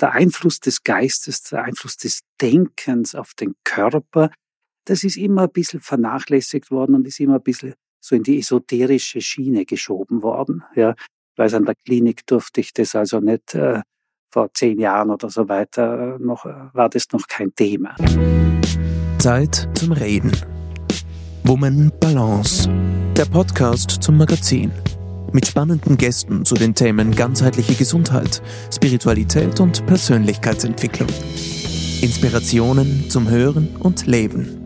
der Einfluss des Geistes, der Einfluss des Denkens auf den Körper, das ist immer ein bisschen vernachlässigt worden und ist immer ein bisschen so in die esoterische Schiene geschoben worden. Ja, ich an der Klinik durfte ich das also nicht äh, vor zehn Jahren oder so weiter äh, noch, äh, war das noch kein Thema. Zeit zum Reden. Woman Balance. Der Podcast zum Magazin. Mit spannenden Gästen zu den Themen ganzheitliche Gesundheit, Spiritualität und Persönlichkeitsentwicklung. Inspirationen zum Hören und Leben.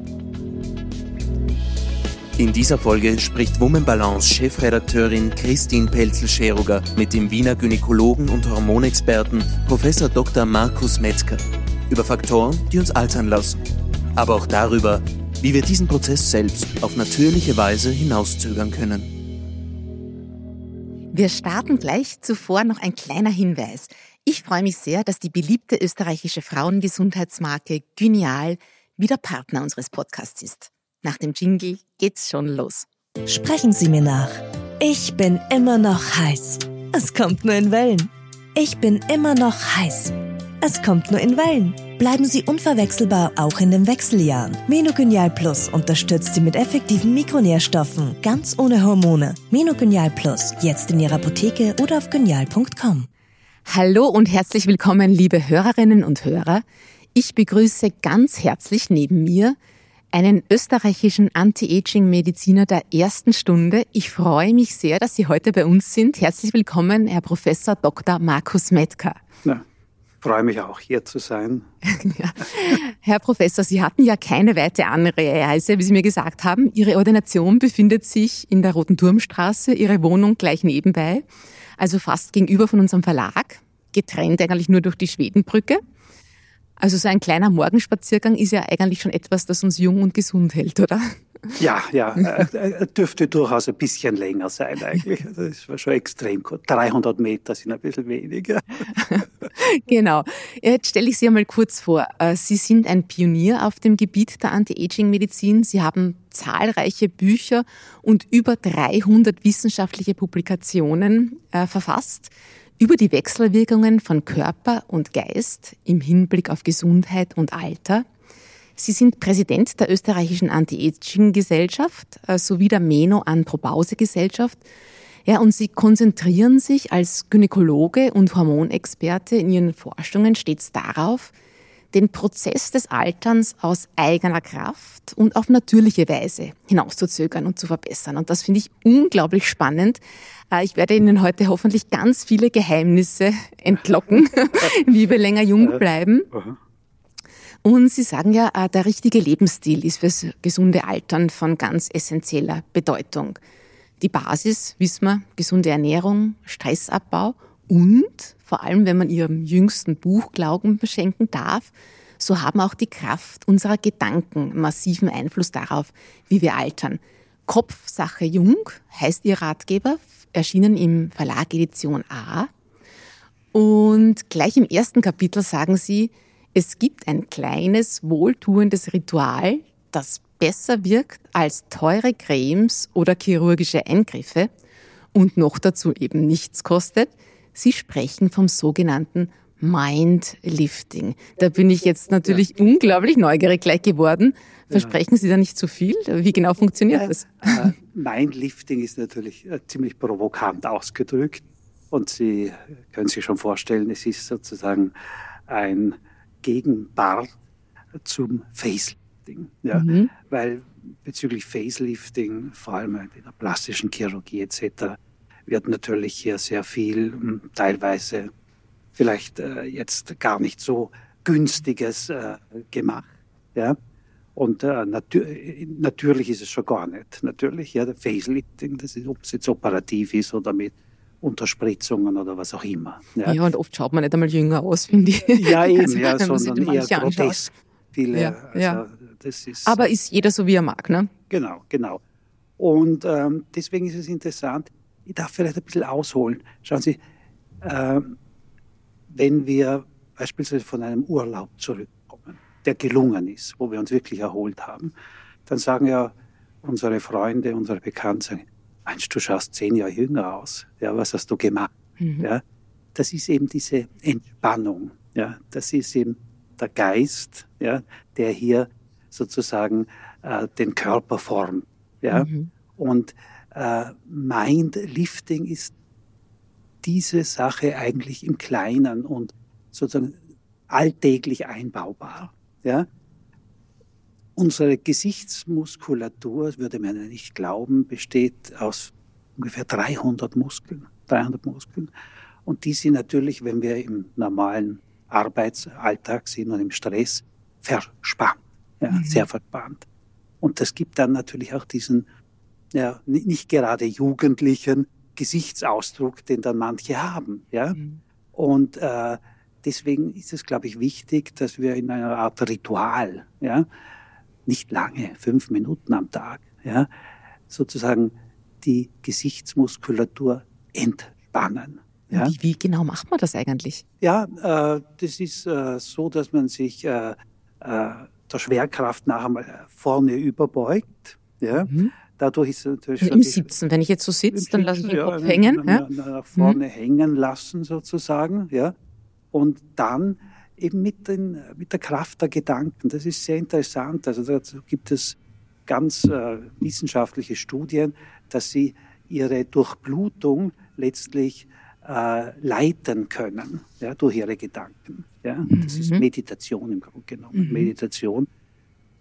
In dieser Folge spricht Woman Balance Chefredakteurin Christine Pelzel-Scheruger mit dem Wiener Gynäkologen und Hormonexperten Prof. Dr. Markus Metzger über Faktoren, die uns altern lassen, aber auch darüber, wie wir diesen Prozess selbst auf natürliche Weise hinauszögern können. Wir starten gleich zuvor noch ein kleiner Hinweis. Ich freue mich sehr, dass die beliebte österreichische Frauengesundheitsmarke Gynial wieder Partner unseres Podcasts ist. Nach dem Jingle geht's schon los. Sprechen Sie mir nach. Ich bin immer noch heiß. Es kommt nur in Wellen. Ich bin immer noch heiß. Es kommt nur in Wellen. Bleiben Sie unverwechselbar auch in den Wechseljahren. Menogenial Plus unterstützt Sie mit effektiven Mikronährstoffen, ganz ohne Hormone. Menogenial Plus, jetzt in Ihrer Apotheke oder auf genial.com. Hallo und herzlich willkommen, liebe Hörerinnen und Hörer. Ich begrüße ganz herzlich neben mir einen österreichischen Anti-Aging-Mediziner der ersten Stunde. Ich freue mich sehr, dass Sie heute bei uns sind. Herzlich willkommen, Herr Professor Dr. Markus Metka. Freue mich auch, hier zu sein. ja. Herr Professor, Sie hatten ja keine weite Anreise, wie Sie mir gesagt haben. Ihre Ordination befindet sich in der Roten Turmstraße, Ihre Wohnung gleich nebenbei, also fast gegenüber von unserem Verlag, getrennt eigentlich nur durch die Schwedenbrücke. Also so ein kleiner Morgenspaziergang ist ja eigentlich schon etwas, das uns jung und gesund hält, oder? Ja, ja, äh, dürfte durchaus ein bisschen länger sein eigentlich. Das war schon extrem gut. 300 Meter sind ein bisschen weniger. genau. Jetzt stelle ich Sie einmal kurz vor. Äh, Sie sind ein Pionier auf dem Gebiet der Anti-Aging-Medizin. Sie haben zahlreiche Bücher und über 300 wissenschaftliche Publikationen äh, verfasst über die Wechselwirkungen von Körper und Geist im Hinblick auf Gesundheit und Alter. Sie sind Präsident der österreichischen Anti-Aging-Gesellschaft äh, sowie der Meno-Andropause-Gesellschaft. Ja, und Sie konzentrieren sich als Gynäkologe und Hormonexperte in Ihren Forschungen stets darauf, den Prozess des Alterns aus eigener Kraft und auf natürliche Weise hinauszuzögern und zu verbessern. Und das finde ich unglaublich spannend. Äh, ich werde Ihnen heute hoffentlich ganz viele Geheimnisse entlocken, wie wir länger jung bleiben. Und Sie sagen ja, äh, der richtige Lebensstil ist fürs gesunde Altern von ganz essentieller Bedeutung. Die Basis, wissen wir, gesunde Ernährung, Stressabbau und vor allem, wenn man ihrem jüngsten Buch Glauben beschenken darf, so haben auch die Kraft unserer Gedanken massiven Einfluss darauf, wie wir altern. Kopfsache Jung heißt ihr Ratgeber, erschienen im Verlag Edition A. Und gleich im ersten Kapitel sagen sie, es gibt ein kleines, wohltuendes Ritual, das besser wirkt als teure Cremes oder chirurgische Eingriffe und noch dazu eben nichts kostet – Sie sprechen vom sogenannten Mindlifting. Da bin ich jetzt natürlich ja. unglaublich neugierig gleich geworden. Versprechen Sie da nicht zu viel? Wie genau funktioniert das? Äh, Mindlifting ist natürlich äh, ziemlich provokant ausgedrückt. Und Sie können sich schon vorstellen, es ist sozusagen ein Gegenpart zum Facelifting. Ja? Mhm. Weil bezüglich Facelifting, vor allem in der plastischen Chirurgie etc., wird natürlich hier sehr viel, hm, teilweise vielleicht äh, jetzt gar nicht so günstiges äh, gemacht. Ja? Und äh, natür natürlich ist es schon gar nicht. Natürlich, ja, der Facelifting, das ist, ob es jetzt operativ ist oder mit Unterspritzungen oder was auch immer. Ja, ja und oft schaut man nicht einmal jünger aus, finde ich. Ja, eben, also, ja, sondern eher grotesk. Viele, ja, also, ja. Das ist, Aber ist jeder so, wie er mag, ne? Genau, genau. Und ähm, deswegen ist es interessant, ich darf vielleicht ein bisschen ausholen. Schauen Sie, äh, wenn wir beispielsweise von einem Urlaub zurückkommen, der gelungen ist, wo wir uns wirklich erholt haben, dann sagen ja unsere Freunde, unsere Bekannten, Mensch, du schaust zehn Jahre jünger aus. Ja, was hast du gemacht? Mhm. Ja, das ist eben diese Entspannung, Ja, das ist eben der Geist, ja, der hier sozusagen äh, den Körper formt. Ja? Mhm. Und äh, Mindlifting ist diese Sache eigentlich im Kleinen und sozusagen alltäglich einbaubar. Ja? Unsere Gesichtsmuskulatur, würde man ja nicht glauben, besteht aus ungefähr 300 Muskeln. 300 Muskeln. Und die sind natürlich, wenn wir im normalen Arbeitsalltag sind und im Stress, verspannt. Ja, mhm. Sehr verspannt. Und das gibt dann natürlich auch diesen, ja, nicht gerade jugendlichen Gesichtsausdruck, den dann manche haben. Ja? Mhm. Und äh, deswegen ist es, glaube ich, wichtig, dass wir in einer Art Ritual, ja, nicht lange, fünf Minuten am Tag, ja, sozusagen die Gesichtsmuskulatur entspannen. Ja? Wie, wie, genau macht man das eigentlich? Ja, äh, das ist äh, so, dass man sich äh, äh der Schwerkraft nach einmal vorne überbeugt. Ja? Mhm. Dadurch ist natürlich Im Sitzen. Wenn ich jetzt so sitze, dann lasse ich den Kopf ja, hängen. Ja? Nach vorne mhm. hängen lassen sozusagen. Ja? Und dann eben mit, den, mit der Kraft der Gedanken. Das ist sehr interessant. Also dazu gibt es ganz äh, wissenschaftliche Studien, dass sie ihre Durchblutung letztlich äh, leiten können ja, durch ihre Gedanken. Ja? Mhm. Das ist Meditation im Grunde genommen. Mhm. Meditation.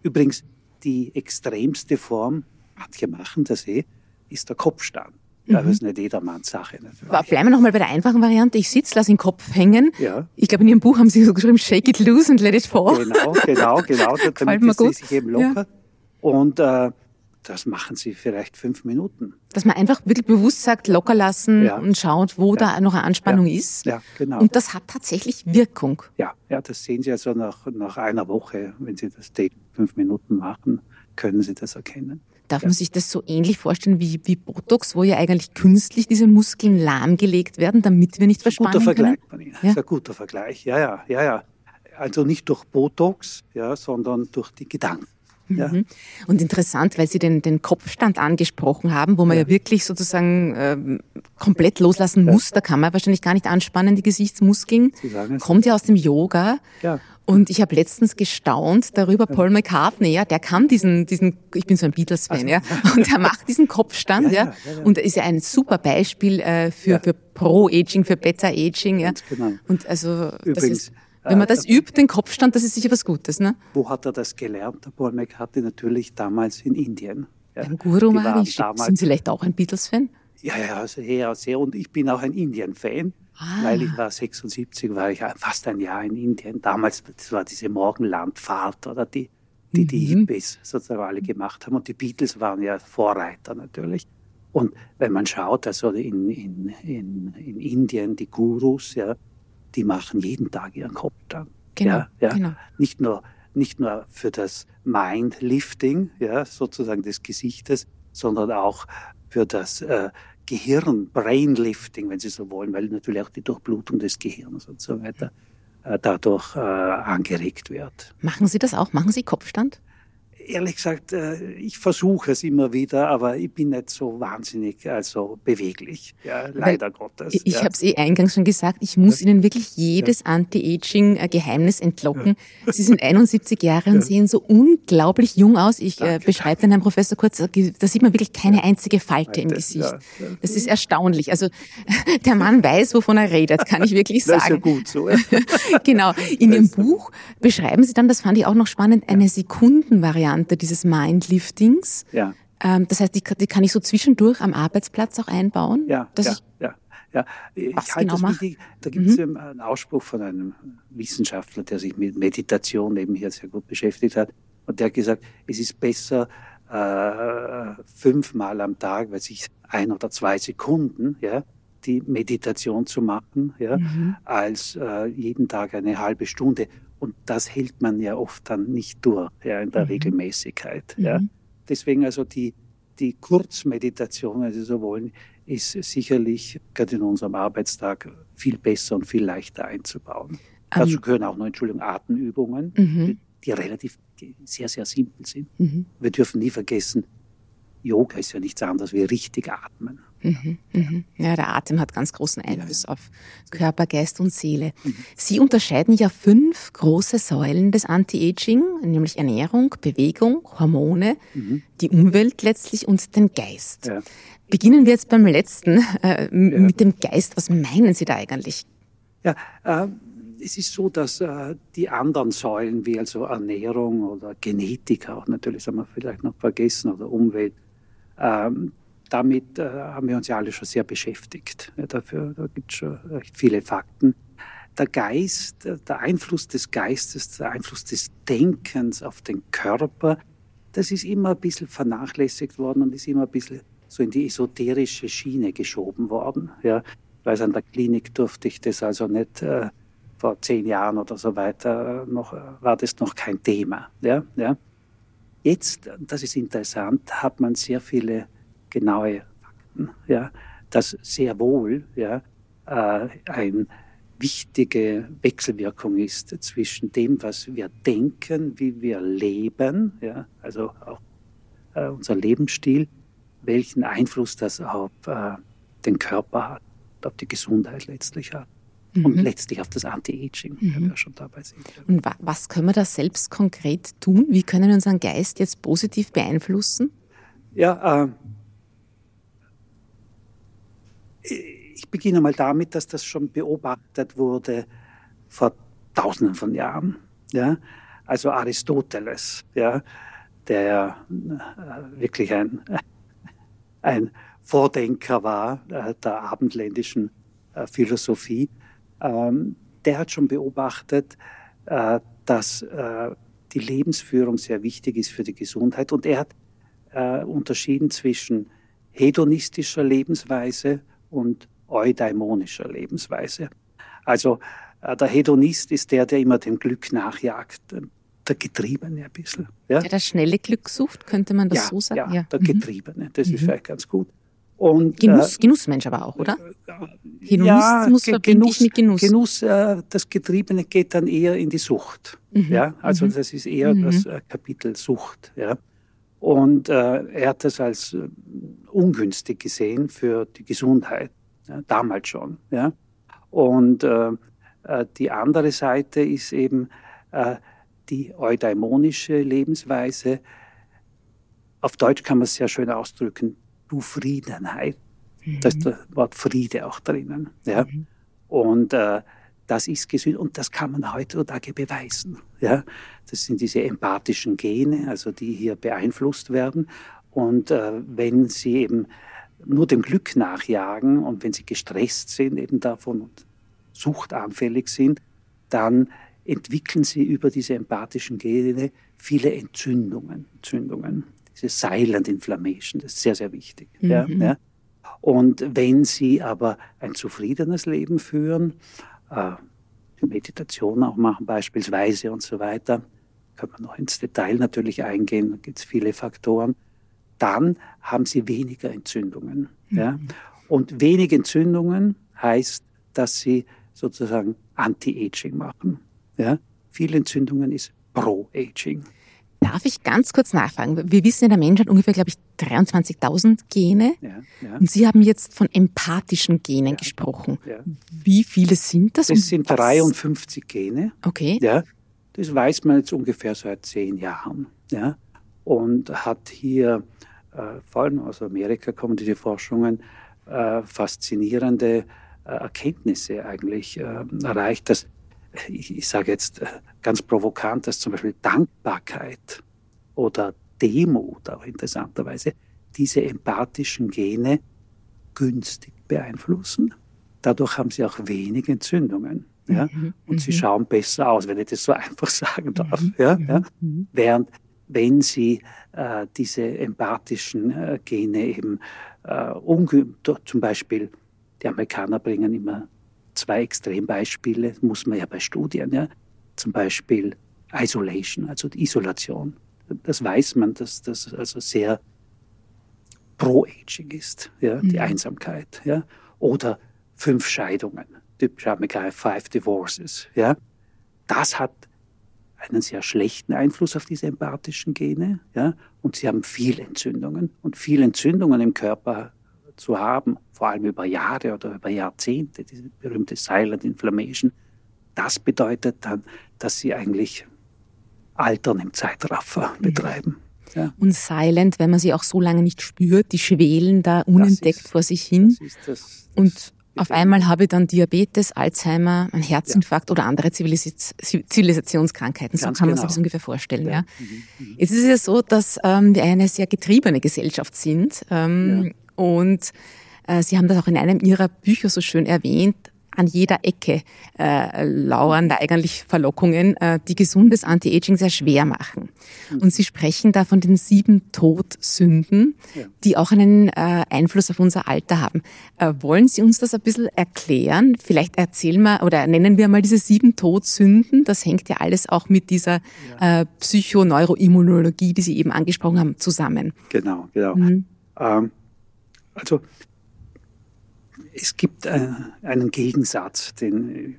Übrigens, die extremste Form, manche machen das eh, ist der Kopfstand. Mhm. Das ist nicht jedermanns Sache. Natürlich. Bleiben wir nochmal bei der einfachen Variante. Ich sitze, lasse den Kopf hängen. Ja. Ich glaube, in Ihrem Buch haben Sie so geschrieben, shake it loose and let it fall. Genau, genau, genau. damit es sich eben lockert. Ja. Und äh, das machen sie vielleicht fünf Minuten. Dass man einfach wirklich bewusst sagt, locker lassen ja. und schaut, wo ja. da noch eine Anspannung ja. ist. Ja, genau. Und das hat tatsächlich Wirkung. Ja, ja, das sehen Sie also nach, nach einer Woche, wenn Sie das fünf Minuten machen, können Sie das erkennen. Darf man sich das so ähnlich vorstellen wie, wie Botox, wo ja eigentlich künstlich diese Muskeln lahmgelegt werden, damit wir nicht verspannen guter Vergleich, können? Ja? Das ist ein guter Vergleich. Ja, ja, ja, ja. Also nicht durch Botox, ja, sondern durch die Gedanken. Ja. Mhm. Und interessant, weil Sie den, den Kopfstand angesprochen haben, wo man ja, ja wirklich sozusagen ähm, komplett loslassen ja. muss. Da kann man wahrscheinlich gar nicht anspannen, die Gesichtsmuskeln. Kommt ja aus dem Yoga. Ja. Und ich habe letztens gestaunt darüber, Paul McCartney, ja, der kann diesen, diesen, ich bin so ein Beatles-Fan, ja, und er macht diesen Kopfstand, ja, und ist ja ein super Beispiel äh, für, für Pro-Aging, für Better-Aging, ja. Genau. Und also, Übrigens, das ist, wenn man das übt, den Kopfstand, das ist sicher was Gutes, ne? Wo hat er das gelernt? Der Paul McCartney natürlich damals in Indien. Ja. Beim Guru Maharishi. Sind Sie vielleicht auch ein Beatles-Fan? Ja, ja, sehr, sehr. Und ich bin auch ein Indien-Fan. Ah. Weil ich war 76, war ich fast ein Jahr in Indien. Damals, war diese Morgenlandfahrt oder die, die, die mhm. Hippies sozusagen alle gemacht haben. Und die Beatles waren ja Vorreiter natürlich. Und wenn man schaut, also in, in, in, in Indien, die Gurus, ja, die machen jeden Tag ihren Kopf dann. Genau, ja, ja. genau. Nicht nur, nicht nur für das Mindlifting, ja, sozusagen des Gesichtes, sondern auch für das äh, Gehirn, Brainlifting, wenn Sie so wollen, weil natürlich auch die Durchblutung des Gehirns und so weiter äh, dadurch äh, angeregt wird. Machen Sie das auch? Machen Sie Kopfstand? Ehrlich gesagt, äh, ich versuche es immer wieder, aber ich bin nicht so wahnsinnig also beweglich, ja, leider Weil Gottes. Ich ja. habe es eh eingangs schon gesagt, ich muss ja. Ihnen wirklich jedes ja. Anti-Aging-Geheimnis entlocken. Sie sind 71 Jahre und sehen so unglaublich jung aus. Ich äh, beschreibe den Herrn Professor kurz, da sieht man wirklich keine einzige Falte im Gesicht. Das ist erstaunlich. Also der Mann weiß, wovon er redet, kann ich wirklich sagen. Das ist ja gut so. genau. In Ihrem Buch beschreiben Sie dann, das fand ich auch noch spannend, eine Sekundenvariante Variante dieses Mindliftings. Ja. Ähm, das heißt, die, die, kann ich so zwischendurch am Arbeitsplatz auch einbauen. Ja, dass ja, ich, ja. Ja, ich Was halte genau wichtig. Da gibt es mhm. einen Ausspruch von einem Wissenschaftler, der sich mit Meditation nebenher sehr gut beschäftigt hat. Und der hat gesagt, es ist besser, äh, fünfmal am Tag, weil sich ein oder zwei Sekunden, ja, die Meditation zu machen, ja, mhm. als äh, jeden Tag eine halbe Stunde. Und das hält man ja oft dann nicht durch, ja, in der mhm. Regelmäßigkeit. Mhm. Ja. Deswegen also die, die Kurzmeditation, wenn Sie so wollen, ist sicherlich gerade in unserem Arbeitstag viel besser und viel leichter einzubauen. Um, Dazu gehören auch noch, Entschuldigung, Atemübungen, mhm. die, die, relativ die sehr, sehr simpel sind. Mhm. Wir dürfen nie vergessen, Yoga ist ja nichts anderes wie richtig atmen. Mhm, mhm. Ja, der Atem hat ganz großen Einfluss auf Körper, Geist und Seele. Mhm. Sie unterscheiden ja fünf große Säulen des Anti-Aging, nämlich Ernährung, Bewegung, Hormone, mhm. die Umwelt letztlich und den Geist. Ja. Beginnen wir jetzt beim letzten, äh, ja. mit dem Geist. Was meinen Sie da eigentlich? Ja, äh, es ist so, dass äh, die anderen Säulen, wie also Ernährung oder Genetik auch natürlich, haben wir vielleicht noch vergessen, oder Umwelt, ähm, damit äh, haben wir uns ja alle schon sehr beschäftigt. Ja, dafür da gibt es schon recht viele Fakten. Der Geist, äh, der Einfluss des Geistes, der Einfluss des Denkens auf den Körper, das ist immer ein bisschen vernachlässigt worden und ist immer ein bisschen so in die esoterische Schiene geschoben worden. Ja, weil an der Klinik durfte ich das also nicht äh, vor zehn Jahren oder so weiter noch war das noch kein Thema. Ja, ja. Jetzt, das ist interessant, hat man sehr viele genaue Fakten, ja, dass sehr wohl ja, äh, eine wichtige Wechselwirkung ist zwischen dem, was wir denken, wie wir leben, ja, also auch äh, unser Lebensstil, welchen Einfluss das auf äh, den Körper hat, auf die Gesundheit letztlich hat. Mhm. Und letztlich auf das Anti-Aging, mhm. wenn wir schon dabei sind. Und was können wir da selbst konkret tun? Wie können wir unseren Geist jetzt positiv beeinflussen? Ja, äh, ich beginne mal damit, dass das schon beobachtet wurde vor Tausenden von Jahren. Ja? Also Aristoteles, ja, der äh, wirklich ein, ein Vordenker war äh, der abendländischen äh, Philosophie, ähm, der hat schon beobachtet, dass die Lebensführung sehr wichtig ist für die Gesundheit und er hat unterschieden zwischen hedonistischer Lebensweise und eudaimonischer Lebensweise. Also äh, der Hedonist ist der, der immer dem Glück nachjagt, der Getriebene ein bisschen. Ja? Der das schnelle Glück sucht, könnte man das ja, so sagen? Ja, ja. der mhm. Getriebene, das mhm. ist vielleicht ganz gut. Und, Genuss, äh, Genussmensch aber auch, oder? Genuss ja, muss Genuss, mit Genuss. Genuss äh, das Getriebene geht dann eher in die Sucht. Mhm. Ja, also mhm. das ist eher mhm. das äh, Kapitel Sucht. Ja. Und äh, er hat das als äh, ungünstig gesehen für die Gesundheit ja, damals schon. Ja. Und äh, äh, die andere Seite ist eben äh, die eudaimonische Lebensweise. Auf Deutsch kann man es sehr schön ausdrücken, Zufriedenheit. Mhm. Da ist das Wort Friede auch drinnen. Ja. Mhm. Und äh, das ist gesund und das kann man heutzutage beweisen. Ja. Das sind diese empathischen Gene, also die hier beeinflusst werden. Und äh, wenn sie eben nur dem Glück nachjagen und wenn sie gestresst sind eben davon und suchtanfällig sind, dann entwickeln sie über diese empathischen Gene viele Entzündungen. Entzündungen. Diese Silent Inflammation, das ist sehr, sehr wichtig. Mhm. Ja, ja. Und wenn sie aber ein zufriedenes Leben führen, äh, Meditation auch machen beispielsweise und so weiter, können wir noch ins Detail natürlich eingehen, da gibt es viele Faktoren, dann haben sie weniger Entzündungen. Mhm. Ja? Und wenig Entzündungen heißt, dass sie sozusagen Anti-Aging machen. Ja? Viel Entzündungen ist Pro-Aging. Darf ich ganz kurz nachfragen? Wir wissen ja, der Mensch hat ungefähr, glaube ich, 23.000 Gene. Ja, ja. Und Sie haben jetzt von empathischen Genen ja, gesprochen. Wie viele sind das? Das sind 53 Gene. Okay. Ja, das weiß man jetzt ungefähr seit zehn Jahren. Ja, und hat hier vor allem aus Amerika kommen diese Forschungen, äh, faszinierende äh, Erkenntnisse eigentlich erreicht, dass ich, ich sage jetzt ganz provokant, dass zum Beispiel Dankbarkeit oder Demut auch interessanterweise diese empathischen Gene günstig beeinflussen. Dadurch haben sie auch wenig Entzündungen. Ja? Mhm. Und sie mhm. schauen besser aus, wenn ich das so einfach sagen darf. Mhm. Ja? ja? Mhm. Während wenn sie äh, diese empathischen äh, Gene eben äh, zum Beispiel, die Amerikaner bringen immer zwei Extrembeispiele, muss man ja bei Studien, ja, zum Beispiel Isolation, also die Isolation. Das weiß man, dass das also sehr pro-aging ist, ja, mhm. die Einsamkeit, ja, oder fünf Scheidungen, typisch Amerikaner, five divorces, ja. Das hat einen sehr schlechten Einfluss auf diese empathischen Gene, ja, und sie haben viel Entzündungen. Und viel Entzündungen im Körper zu haben, vor allem über Jahre oder über Jahrzehnte, diese berühmte Silent Inflammation, das bedeutet dann, dass sie eigentlich Altern im Zeitraffer betreiben. Ja. Und silent, wenn man sie auch so lange nicht spürt, die schwelen da unentdeckt ist, vor sich hin. Das das, und auf einmal habe ich dann Diabetes, Alzheimer, ein Herzinfarkt ja. oder andere Zivilis Zivilisationskrankheiten. So Ganz kann man genau. sich das ungefähr vorstellen. Ja. ja. Mhm. Mhm. Jetzt ist es ja so, dass ähm, wir eine sehr getriebene Gesellschaft sind. Ähm, ja. Und äh, Sie haben das auch in einem Ihrer Bücher so schön erwähnt an jeder Ecke äh, lauern da eigentlich Verlockungen, äh, die gesundes Anti-Aging sehr schwer machen. Mhm. Und Sie sprechen da von den sieben Todsünden, ja. die auch einen äh, Einfluss auf unser Alter haben. Äh, wollen Sie uns das ein bisschen erklären? Vielleicht erzählen wir oder nennen wir mal diese sieben Todsünden. Das hängt ja alles auch mit dieser ja. äh, Psychoneuroimmunologie, die Sie eben angesprochen haben, zusammen. Genau, genau. Mhm. Ähm, also es gibt äh, einen Gegensatz, den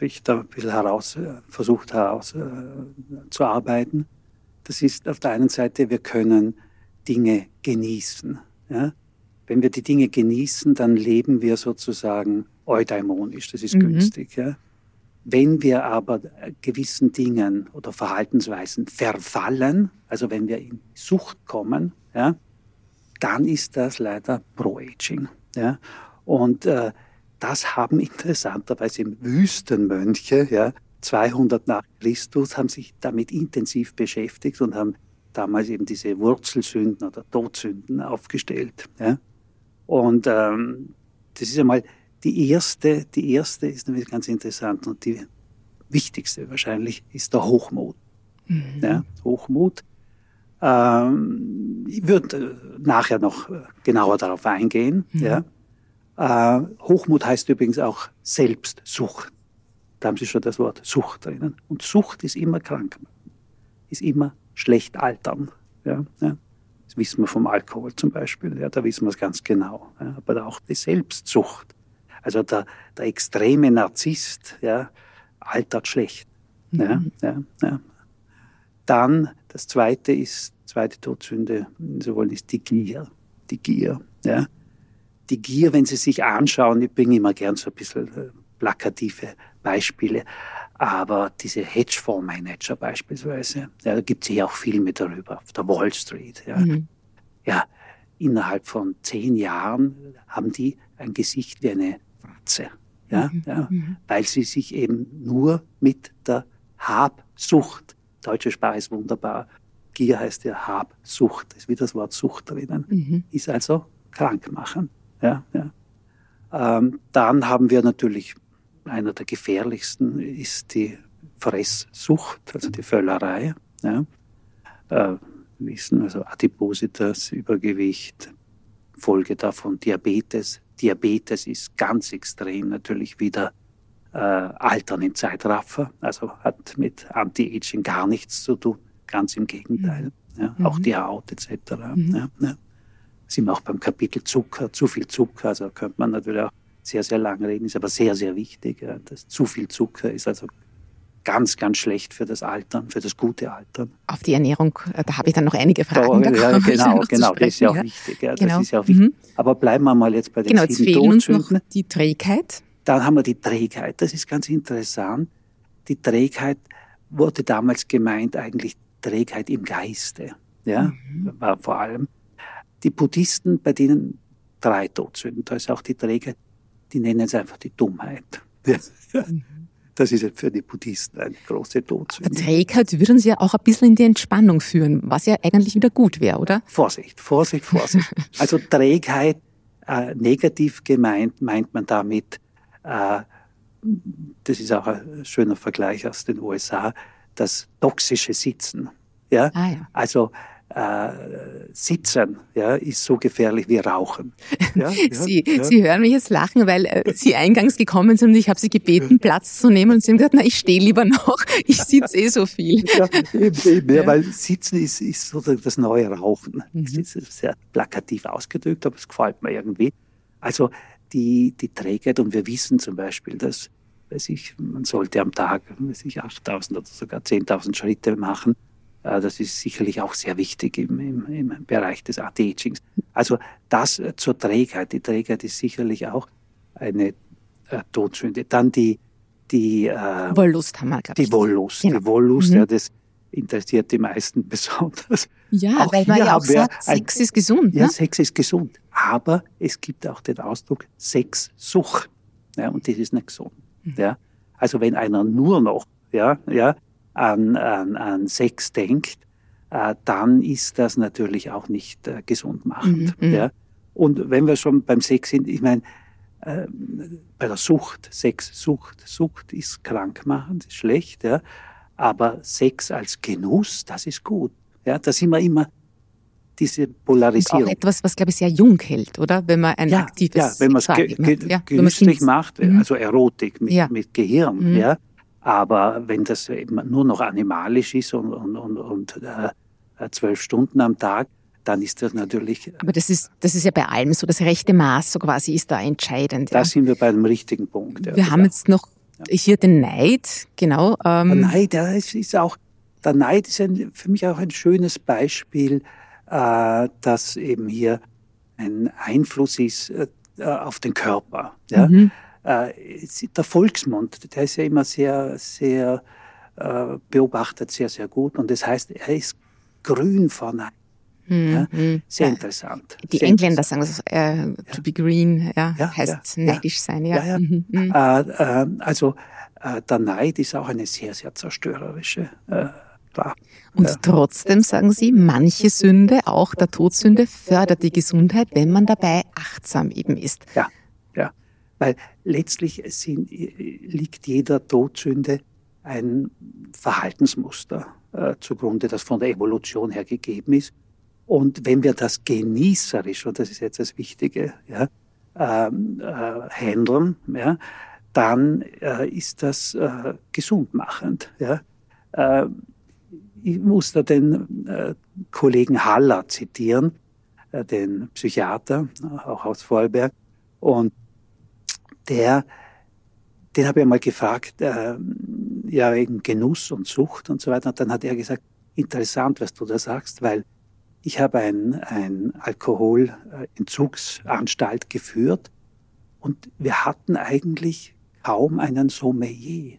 ich da ein bisschen heraus, äh, versucht herauszuarbeiten. Äh, das ist auf der einen Seite, wir können Dinge genießen. Ja? Wenn wir die Dinge genießen, dann leben wir sozusagen eudaimonisch, das ist mhm. günstig. Ja? Wenn wir aber gewissen Dingen oder Verhaltensweisen verfallen, also wenn wir in Sucht kommen, ja, dann ist das leider Pro-Aging. Ja? Und äh, das haben interessanterweise Wüstenmönche, ja, 200 nach Christus, haben sich damit intensiv beschäftigt und haben damals eben diese Wurzelsünden oder Todsünden aufgestellt. Ja. Und ähm, das ist einmal die erste, die erste ist nämlich ganz interessant und die wichtigste wahrscheinlich ist der Hochmut. Mhm. Ja, Hochmut. Ähm, ich würde äh, nachher noch äh, genauer darauf eingehen. Mhm. Ja. Äh, Hochmut heißt übrigens auch Selbstsucht. Da haben Sie schon das Wort Sucht drinnen. Und Sucht ist immer krank, ist immer schlecht altern. Ja, ja. Das wissen wir vom Alkohol zum Beispiel. Ja, da wissen wir es ganz genau. Ja, aber auch die Selbstsucht. Also der, der extreme Narzisst ja, altert schlecht. Mhm. Ja, ja, ja. Dann das zweite ist, zweite Todsünde, so wollen, ist die Gier. Die Gier. Ja die Gier, wenn Sie sich anschauen, ich bringe immer gern so ein bisschen äh, plakative Beispiele, aber diese Hedgefondsmanager beispielsweise, ja, da gibt es ja auch Filme darüber auf der Wall Street. Ja. Mhm. ja, innerhalb von zehn Jahren haben die ein Gesicht wie eine Fratze. Ja, mhm. ja, mhm. weil sie sich eben nur mit der Habsucht, deutsche Sprache ist wunderbar, Gier heißt ja Habsucht, ist wie das Wort Sucht drinnen, mhm. ist also krank machen. Ja, ja. Ähm, dann haben wir natürlich, einer der gefährlichsten ist die Fresssucht, also die Völlerei. Ja. Äh, wissen, also Adipositas, Übergewicht, Folge davon Diabetes. Diabetes ist ganz extrem natürlich wieder äh, Altern im Zeitraffer, also hat mit Anti-Aging gar nichts zu tun, ganz im Gegenteil. Mhm. Ja, mhm. Auch die Haut etc. Mhm. Ja, ja sind wir auch beim Kapitel Zucker, zu viel Zucker, also könnte man natürlich auch sehr, sehr lang reden, ist aber sehr, sehr wichtig. Ja. Das zu viel Zucker ist also ganz, ganz schlecht für das Altern, für das gute Altern. Auf die Ernährung, äh, da habe ich dann noch einige Fragen. Da, ja, genau, genau, das ist ja auch wichtig. Ja, genau. Das ist ja auch wichtig. Mhm. Aber bleiben wir mal jetzt bei den Genau, jetzt fehlen uns noch die Trägheit. Dann haben wir die Trägheit, das ist ganz interessant. Die Trägheit wurde damals gemeint eigentlich Trägheit im Geiste. Ja, mhm. war vor allem die Buddhisten, bei denen drei Todsünden, da ist auch die Träge, die nennen es einfach die Dummheit. Das ist für die Buddhisten eine große Todsünde. Trägheit würden Sie ja auch ein bisschen in die Entspannung führen, was ja eigentlich wieder gut wäre, oder? Vorsicht, Vorsicht, Vorsicht. also Trägheit, äh, negativ gemeint, meint man damit, äh, das ist auch ein schöner Vergleich aus den USA, das toxische Sitzen. Ja? Ah, ja. Also äh, Sitzen ja, ist so gefährlich wie Rauchen. Ja, Sie, ja. Sie hören mich jetzt lachen, weil äh, Sie eingangs gekommen sind und ich habe Sie gebeten, Platz zu nehmen und Sie haben gesagt, na, ich stehe lieber noch, ich sitze eh so viel. Ja, eben, eben, ja. weil Sitzen ist, ist so das neue Rauchen. Mhm. Das ist sehr plakativ ausgedrückt, aber es gefällt mir irgendwie. Also die, die Trägheit und wir wissen zum Beispiel, dass weiß ich, man sollte am Tag weiß ich, 8.000 oder sogar 10.000 Schritte machen das ist sicherlich auch sehr wichtig im, im, im Bereich des Anti-Agings. Also das äh, zur Trägheit. Die Trägheit ist sicherlich auch eine äh, Todsünde. Dann die, die äh, Wollust haben wir, glaube. Die Wollust. Genau. Die Wollust, mhm. ja, das interessiert die meisten besonders. Ja, auch weil man ja auch sagt, Sex ist gesund. Ja, ne? Sex ist gesund. Aber es gibt auch den Ausdruck Sexsucht. Ja, und das ist nicht gesund. Mhm. Ja. Also wenn einer nur noch ja, ja, an, an, an Sex denkt, äh, dann ist das natürlich auch nicht äh, gesund machend. Mhm, mhm. Ja. Und wenn wir schon beim Sex sind, ich meine, äh, bei der Sucht, Sexsucht, Sucht ist krankmachend, ist schlecht, ja. Aber Sex als Genuss, das ist gut. Ja, da sind wir immer diese Polarisierung. Und auch etwas, was, glaube ich, sehr jung hält, oder? Wenn man ein ja, aktives Ja, wenn man es ge ge ja, genüsslich macht, mhm. also Erotik mit, ja. mit Gehirn, mhm. ja. Aber wenn das eben nur noch animalisch ist und, und, und, und äh, zwölf Stunden am Tag, dann ist das natürlich. Aber das ist, das ist ja bei allem so, das rechte Maß so quasi ist da entscheidend. Da sind wir bei einem richtigen Punkt. Ja, wir haben jetzt noch hier den Neid, genau. Ähm. Der Neid, der ist, ist auch, der Neid ist ein, für mich auch ein schönes Beispiel, äh, dass eben hier ein Einfluss ist äh, auf den Körper. Ja? Mhm. Äh, der Volksmund, der ist ja immer sehr, sehr äh, beobachtet, sehr, sehr gut. Und das heißt, er ist grün vor Neid. Mhm. Ja, hm. sehr interessant. Die sehr Engländer sagen das, äh, to be green, ja, ja heißt ja, neidisch sein, ja. ja, mhm. mhm. Äh, äh, also äh, der Neid ist auch eine sehr, sehr zerstörerische äh, Klar. Und ja. trotzdem sagen Sie, manche Sünde, auch der Todsünde, fördert die Gesundheit, wenn man dabei achtsam eben ist. Ja, ja. Weil letztlich sind, liegt jeder Todsünde ein Verhaltensmuster äh, zugrunde, das von der Evolution her gegeben ist. Und wenn wir das genießerisch, und das ist jetzt das Wichtige, ja, ähm, äh, handeln, ja, dann äh, ist das äh, gesundmachend. Ja. Äh, ich muss da den äh, Kollegen Haller zitieren, äh, den Psychiater, auch aus Vorarlberg. Und der, den habe ich einmal gefragt, äh, ja, wegen Genuss und Sucht und so weiter. Und dann hat er gesagt, interessant, was du da sagst, weil ich habe ein, ein Alkoholentzugsanstalt geführt und wir hatten eigentlich kaum einen Sommelier.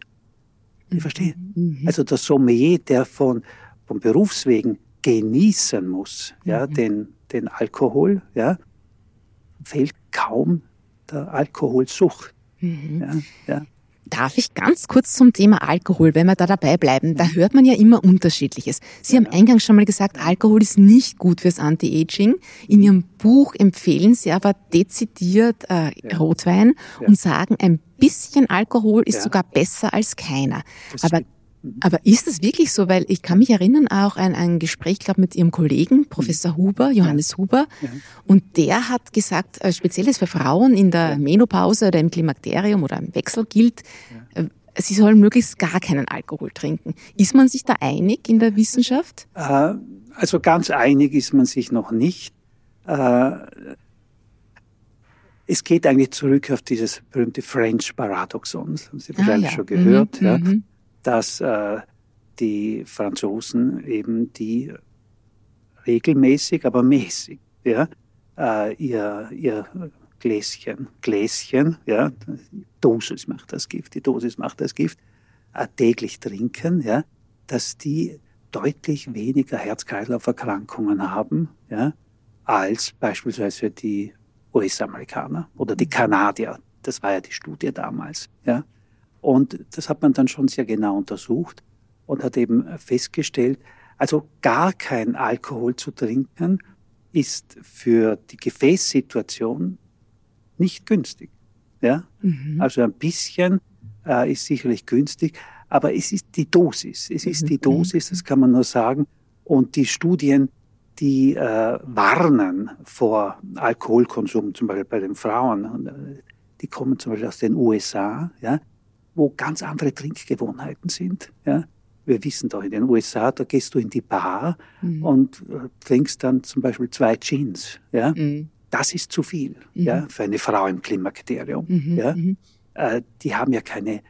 Ich verstehe. Mhm. Also der Sommelier, der von, von Berufswegen genießen muss, mhm. ja, den, den Alkohol, ja, fällt kaum der Alkoholsucht. Mhm. Ja, ja. Darf ich ganz kurz zum Thema Alkohol, wenn wir da dabei bleiben? Da hört man ja immer Unterschiedliches. Sie haben eingangs schon mal gesagt, Alkohol ist nicht gut fürs Anti-Aging. In Ihrem Buch empfehlen Sie aber dezidiert äh, Rotwein und sagen, ein bisschen Alkohol ist sogar besser als keiner. aber aber ist das wirklich so? Weil ich kann mich erinnern auch an ein Gespräch, glaube mit Ihrem Kollegen, Professor Huber, Johannes Huber. Ja. Und der hat gesagt, äh, speziell ist für Frauen in der ja. Menopause oder im Klimakterium oder im Wechsel gilt, ja. Äh, sie sollen möglichst gar keinen Alkohol trinken. Ist man sich da einig in der Wissenschaft? Äh, also ganz einig ist man sich noch nicht. Es geht eigentlich zurück auf dieses berühmte French Paradoxon. Das haben Sie ah, wahrscheinlich ah, schon gehört. Mhm, ja. Dass äh, die Franzosen eben die regelmäßig, aber mäßig, ja, äh, ihr, ihr Gläschen, Gläschen, ja, Dosis macht das Gift, die Dosis macht das Gift, äh, täglich trinken, ja, dass die deutlich weniger Herz-Kreislauf-Erkrankungen haben, ja, als beispielsweise die US-Amerikaner oder die Kanadier. Das war ja die Studie damals, ja. Und das hat man dann schon sehr genau untersucht und hat eben festgestellt, also gar kein Alkohol zu trinken ist für die Gefäßsituation nicht günstig. Ja? Mhm. Also ein bisschen äh, ist sicherlich günstig, aber es ist die Dosis. Es ist mhm. die Dosis, das kann man nur sagen. Und die Studien, die äh, warnen vor Alkoholkonsum, zum Beispiel bei den Frauen, äh, die kommen zum Beispiel aus den USA, ja, wo ganz andere Trinkgewohnheiten sind. Ja? Wir wissen doch in den USA, da gehst du in die Bar mhm. und äh, trinkst dann zum Beispiel zwei Jeans. Ja? Mhm. Das ist zu viel mhm. ja, für eine Frau im Klimakterium. Mhm. Ja? Mhm. Äh, die haben ja keine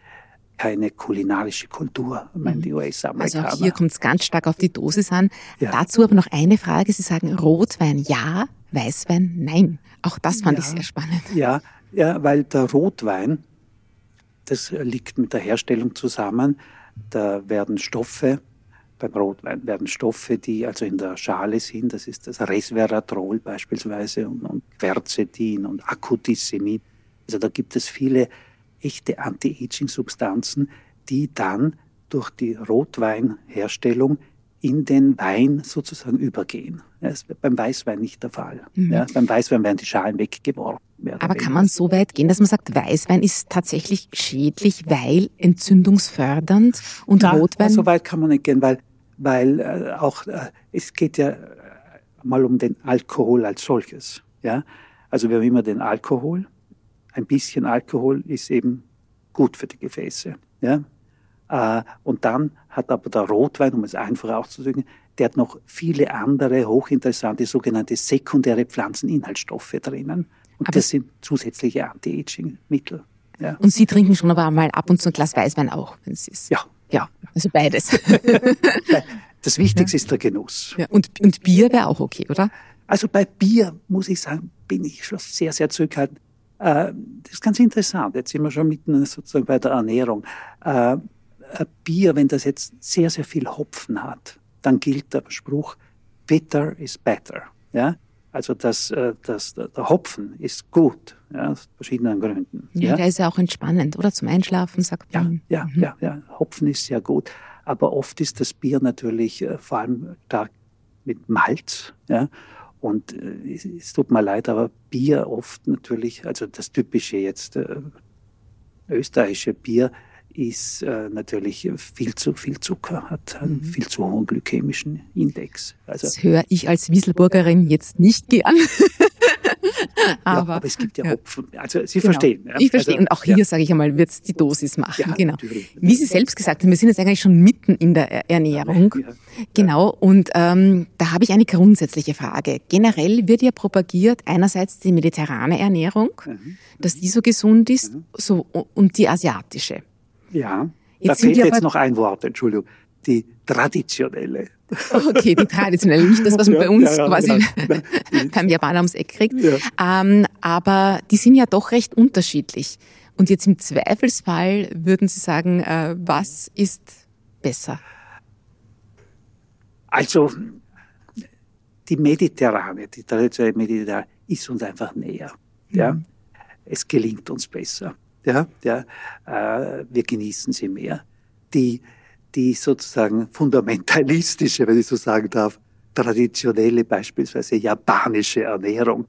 keine kulinarische Kultur, ich meine, die US-Amerikaner. Also auch hier kommt es ganz stark auf die Dosis an. Ja. Dazu aber noch eine Frage. Sie sagen Rotwein ja, Weißwein nein. Auch das fand ja, ich sehr spannend. Ja, ja, weil der Rotwein, das liegt mit der Herstellung zusammen. Da werden Stoffe, beim Rotwein werden Stoffe, die also in der Schale sind, das ist das Resveratrol beispielsweise und, und Quercetin und Acutisemin. Also da gibt es viele echte Anti-Aging-Substanzen, die dann durch die Rotweinherstellung in den Wein sozusagen übergehen. Das ist beim Weißwein nicht der Fall. Mhm. Ja, beim Weißwein werden die Schalen weggeworfen. Aber kann man so weit gehen, dass man sagt, Weißwein ist tatsächlich schädlich, weil entzündungsfördernd und Na, Rotwein? So weit kann man nicht gehen, weil, weil äh, auch äh, es geht ja mal um den Alkohol als solches. Ja? Also wir haben immer den Alkohol. Ein bisschen Alkohol ist eben gut für die Gefäße. Ja? Äh, und dann hat aber der Rotwein, um es einfach auszudrücken, der hat noch viele andere hochinteressante sogenannte sekundäre Pflanzeninhaltsstoffe drinnen. Und aber das sind zusätzliche Anti-Aging-Mittel. Ja. Und Sie trinken schon aber mal ab und zu ein Glas Weißwein auch, wenn es ist. Ja. Ja, also beides. das Wichtigste ja. ist der Genuss. Ja. Und, und Bier wäre auch okay, oder? Also bei Bier, muss ich sagen, bin ich schon sehr, sehr zurückhaltend. Äh, das ist ganz interessant. Jetzt sind wir schon mitten sozusagen bei der Ernährung. Äh, Bier, wenn das jetzt sehr, sehr viel Hopfen hat, dann gilt der Spruch, bitter is better. Ja? Also das, äh, das, der Hopfen ist gut, ja, aus verschiedenen Gründen. Ja, ja, der ist ja auch entspannend, oder? Zum Einschlafen, sagt man. Ja, mhm. ja, ja, Hopfen ist sehr gut. Aber oft ist das Bier natürlich äh, vor allem stark mit Malz. Ja? Und äh, es, tut mir leid, aber Bier oft natürlich, also das typische jetzt österreichische Bier, ist äh, natürlich viel zu viel Zucker, hat einen mhm. viel zu hohen glykämischen Index. Also, das höre ich als Wieselburgerin jetzt nicht gern. aber, ja, aber es gibt ja, ja. Hopfen. Also Sie genau. verstehen. Ja? Ich verstehe. Also, und auch hier, sage ich einmal, wird es die Dosis machen. genau. Natürlich. Wie Sie selbst gesagt haben, wir sind jetzt eigentlich schon mitten in der Ernährung. Genau. Und ähm, da habe ich eine grundsätzliche Frage. Generell wird ja propagiert einerseits die mediterrane Ernährung, mhm. dass die so gesund ist, mhm. so und die asiatische. Ja, jetzt da fehlt jetzt noch ein Wort, Entschuldigung. Die traditionelle. Okay, die traditionelle, nicht das, was man bei uns ja, ja, quasi ja. beim Japaner ums Eck kriegt. Ähm, aber die sind ja doch recht unterschiedlich. Und jetzt im Zweifelsfall würden Sie sagen, äh, was ist besser? Also die mediterrane, die traditionelle mediterrane ist uns einfach näher. Ja? Mhm. Es gelingt uns besser ja, ja, äh, wir genießen sie mehr. Die, die sozusagen fundamentalistische, wenn ich so sagen darf, traditionelle, beispielsweise japanische Ernährung,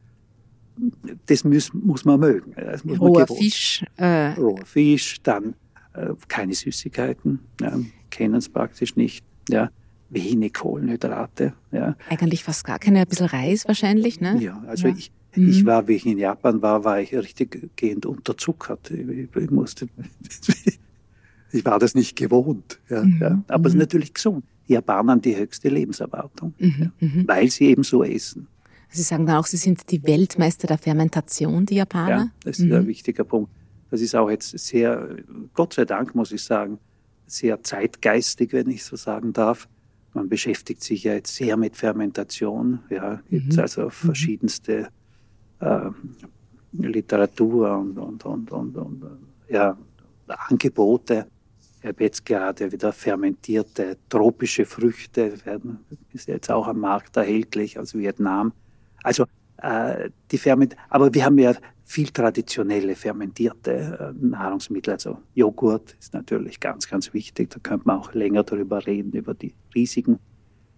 das muss, muss man mögen. Das muss Roher man Fisch. Äh, Roher Fisch, dann äh, keine Süßigkeiten, ja, kennen es praktisch nicht. Ja, wenig Kohlenhydrate. Ja. Eigentlich fast gar keine, ein bisschen Reis wahrscheinlich, ne? Ja, also ja. ich, Mhm. Ich war, wie ich in Japan war, war ich richtig gehend unterzuckert. Ich, ich musste, ich war das nicht gewohnt. Ja, mhm. ja. Aber es ist mhm. natürlich gesund. Die Japaner haben die höchste Lebenserwartung, mhm. ja, mhm. weil sie eben so essen. Sie sagen dann auch, Sie sind die Weltmeister der Fermentation, die Japaner? Ja, das ist ein wichtiger Punkt. Das ist auch jetzt sehr, Gott sei Dank muss ich sagen, sehr zeitgeistig, wenn ich so sagen darf. Man beschäftigt sich ja jetzt sehr mit Fermentation. Ja, gibt mhm. also verschiedenste Literatur und, und, und, und, und ja, Angebote. Ich habe jetzt gerade wieder fermentierte tropische Früchte, werden, ist jetzt auch am Markt erhältlich aus Vietnam. Also äh, die Ferment, aber wir haben ja viel traditionelle fermentierte äh, Nahrungsmittel, also Joghurt ist natürlich ganz, ganz wichtig. Da könnte man auch länger darüber reden, über die Risiken,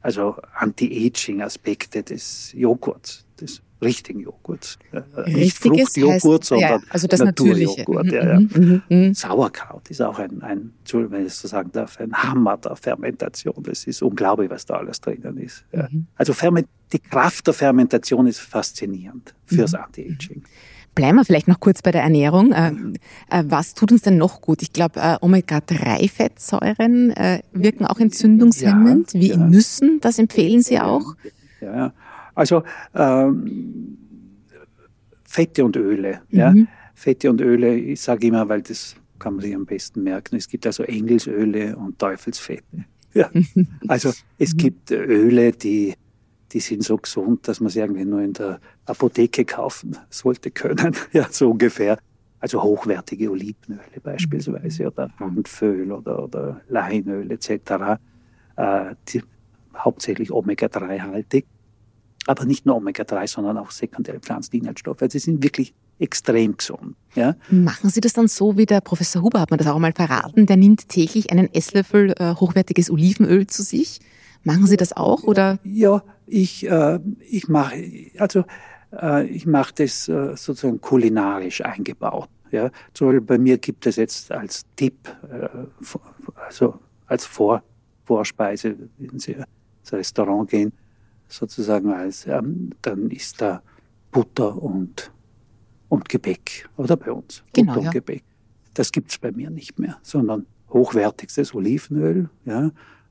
also Anti-Aging-Aspekte des Joghurts, des richtigen Joghurt. Nicht Fruchtjoghurt, sondern ja, also das Naturjoghurt. Ja, ja. Mhm, mhm, mhm. Sauerkraut ist auch ein, ein, wenn ich so sagen darf, ein Hammer der Fermentation. Das ist unglaublich, was da alles drinnen ist. Ja. Mhm. Also die Kraft der Fermentation ist faszinierend fürs mhm. Anti-Aging. Bleiben wir vielleicht noch kurz bei der Ernährung. Äh, äh, was tut uns denn noch gut? Ich glaube, äh, Omega-3-Fettsäuren wirken auch entzündungshemmend, wie in Nüssen. Das empfehlen Sie auch? Ja, also ähm, Fette und Öle. Mhm. Ja. Fette und Öle, ich sage immer, weil das kann man sich am besten merken. Es gibt also Engelsöle und Teufelsfette. Ja. Also es gibt Öle, die, die sind so gesund, dass man sie irgendwie nur in der Apotheke kaufen sollte können. Ja, so ungefähr. Also hochwertige Olivenöle beispielsweise oder Hanföl oder, oder Leinöl etc. Äh, die, hauptsächlich Omega-3-haltig. Aber nicht nur Omega-3, sondern auch sekundäre Pflanzeninhaltsstoffe. Also sie sind wirklich extrem gesund. Ja? Machen Sie das dann so, wie der Professor Huber hat mir das auch einmal verraten, der nimmt täglich einen Esslöffel äh, hochwertiges Olivenöl zu sich. Machen Sie das auch oder? Ja, ich, äh, ich mache also äh, ich mache das äh, sozusagen kulinarisch eingebaut. Ja, zum Beispiel bei mir gibt es jetzt als Tipp, äh, also als Vor Vorspeise, wenn Sie ins Restaurant gehen, sozusagen als, ähm, dann ist da Butter und und Gebäck, oder bei uns. Genau, und ja. Gebäck. Das gibt's bei mir nicht mehr, sondern hochwertigstes Olivenöl, ja,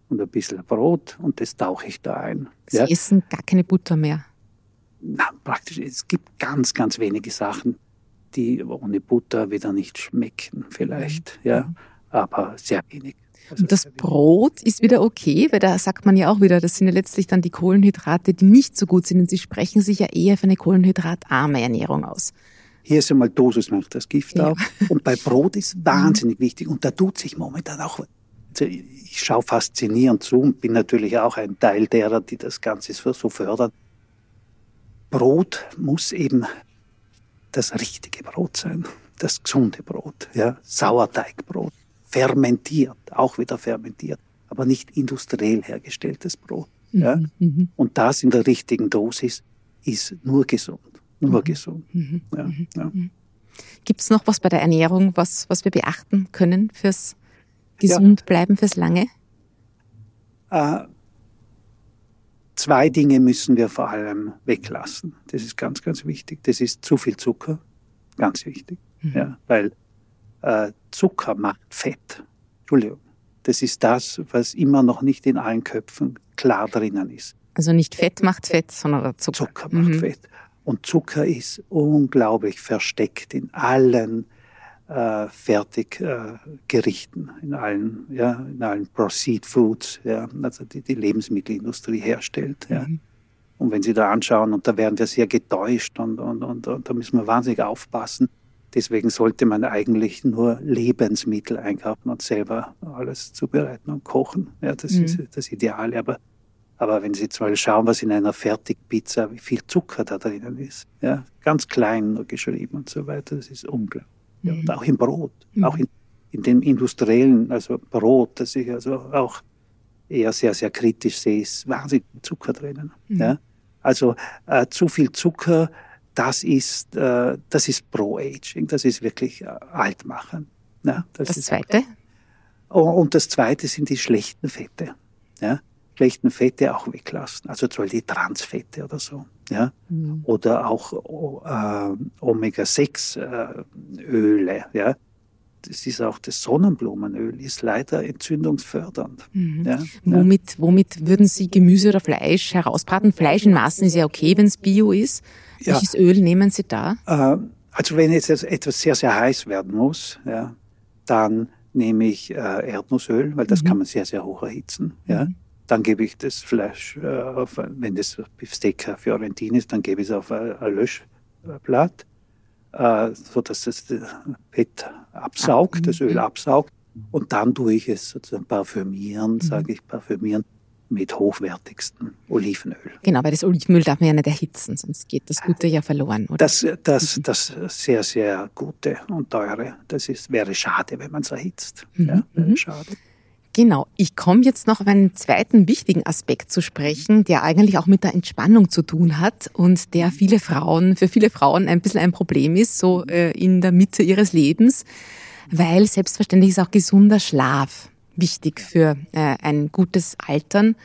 und ein bisschen Brot und das tauche ich da ein. Sie ja. essen gar keine Butter mehr. Na, praktisch, es gibt ganz, ganz wenige Sachen, die ohne Butter wieder nicht schmecken, vielleicht, Mhm. ja, aber sehr wenig. Also Und das. Brot ist wieder okay, weil da sagt man ja auch wieder, das sind ja letztlich dann die Kohlenhydrate, die nicht so gut sind und sie sprechen sich ja eher für eine kohlenhydratarme Ernährung aus. Hier ist einmal Dosis macht das Gift Ja. auch. Und bei Brot ist wahnsinnig wichtig. Und da tut sich momentan auch, also ich schaue faszinierend zu und bin natürlich auch ein Teil derer, die das Ganze so so fördern. Brot muss eben das richtige Brot sein, das gesunde Brot, ja, Sauerteigbrot, fermentiert, auch wieder fermentiert, aber nicht industriell hergestelltes Brot. Ja. Mhm. Und das in der richtigen Dosis ist nur gesund, nur gesund. Mhm. Ja, ja. Gibt es noch was bei der Ernährung, was, was wir beachten können fürs gesund bleiben, fürs lange? Äh, zwei Dinge müssen wir vor allem weglassen. Das ist ganz, ganz wichtig. Das ist zu viel Zucker, ganz wichtig. Ja, weil Zucker macht Fett. Entschuldigung. Das ist das, was immer noch nicht in allen Köpfen klar drinnen ist. Also nicht Fett macht Fett, sondern der Zucker. Zucker macht Mhm. Fett. Und Zucker ist unglaublich versteckt in allen äh, Fertiggerichten, in allen, ja, in allen Proceed Foods, ja, also die die Lebensmittelindustrie herstellt. Ja. Mhm. Und wenn Sie da anschauen, und da werden wir sehr getäuscht und, und, und, und da müssen wir wahnsinnig aufpassen. Deswegen sollte man eigentlich nur Lebensmittel einkaufen und selber alles zubereiten und kochen. Ja, das Mhm. ist das Ideale. Aber aber wenn Sie zum Beispiel schauen, was in einer Fertigpizza, wie viel Zucker da drinnen ist, ja, ganz klein nur geschrieben und so weiter, das ist unglaublich. Ja, und auch im Brot, Mhm. auch in, in dem industriellen, also Brot, das ich also auch eher sehr, sehr kritisch sehe, ist wahnsinnig viel Zucker drinnen. Mhm. Ja. Also äh, zu viel Zucker, das ist, äh, das ist Pro-Aging, das ist wirklich äh, altmachen. Ja, das Das ist Zweite? Oh, Und das zweite sind die schlechten Fette. Ja? Schlechten Fette auch weglassen. Also zum Beispiel die Transfette oder so. Ja? Mhm. Oder auch oh, äh, Omega-6-Öle. ja? Das ist auch das Sonnenblumenöl, ist leider entzündungsfördernd. Mhm. Ja? Ja? Womit, womit würden Sie Gemüse oder Fleisch herausbraten? Fleisch in Maßen ist ja okay, wenn es Bio ist. Ja. Welches Öl nehmen Sie da? Äh, also wenn jetzt etwas sehr, sehr heiß werden muss, ja, dann nehme ich äh, Erdnussöl, weil das Mhm. kann man sehr, sehr hoch erhitzen. Ja. Dann gebe ich das Fleisch, äh, auf, wenn das Beefsteak Fiorentin ist, dann gebe ich es auf ein, ein Löschblatt, äh, so dass das Fett absaugt, das Öl absaugt. Und dann tue ich es sozusagen parfümieren, sage ich parfümieren, mit hochwertigstem Olivenöl. Genau, weil das Olivenöl darf man ja nicht erhitzen, sonst geht das Gute ja verloren, oder? Das, das, das sehr, sehr gute und teure, das ist, wäre schade, wenn man es erhitzt. Ja, wäre schade. Genau. Ich komme jetzt noch auf einen zweiten wichtigen Aspekt zu sprechen, der eigentlich auch mit der Entspannung zu tun hat und der viele Frauen, für viele Frauen ein bisschen ein Problem ist, so äh, in der Mitte ihres Lebens, weil selbstverständlich ist auch gesunder Schlaf wichtig für äh, ein gutes Altern.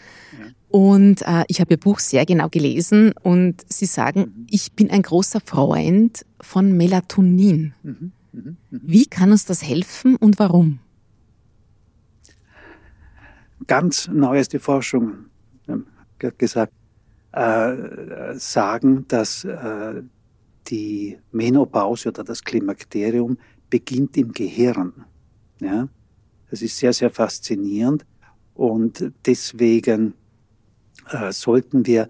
Und äh, ich habe Ihr Buch sehr genau gelesen und Sie sagen, ich bin ein großer Freund von Melatonin. Wie kann uns das helfen und warum? Ganz neueste Forschung ähm, ge- gesagt, äh, sagen, dass äh, die Menopause oder das Klimakterium beginnt im Gehirn. Ja. Das ist sehr, sehr faszinierend. Und deswegen äh, sollten wir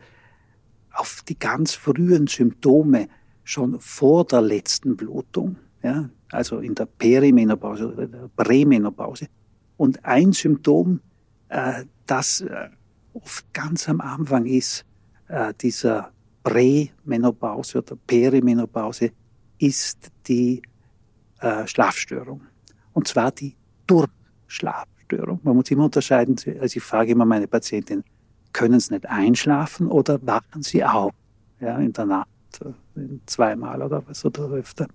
auf die ganz frühen Symptome schon vor der letzten Blutung, ja, also in der Perimenopause oder der Prämenopause. Und ein Symptom, äh, das äh, oft ganz am Anfang ist, äh, dieser Prämenopause oder Perimenopause, ist die äh, Schlafstörung. Und zwar die Durchschlafstörung. Man muss immer unterscheiden, also ich frage immer meine Patientin, können sie nicht einschlafen oder wachen sie auf ja, in der Nacht, zweimal oder was oder öfter.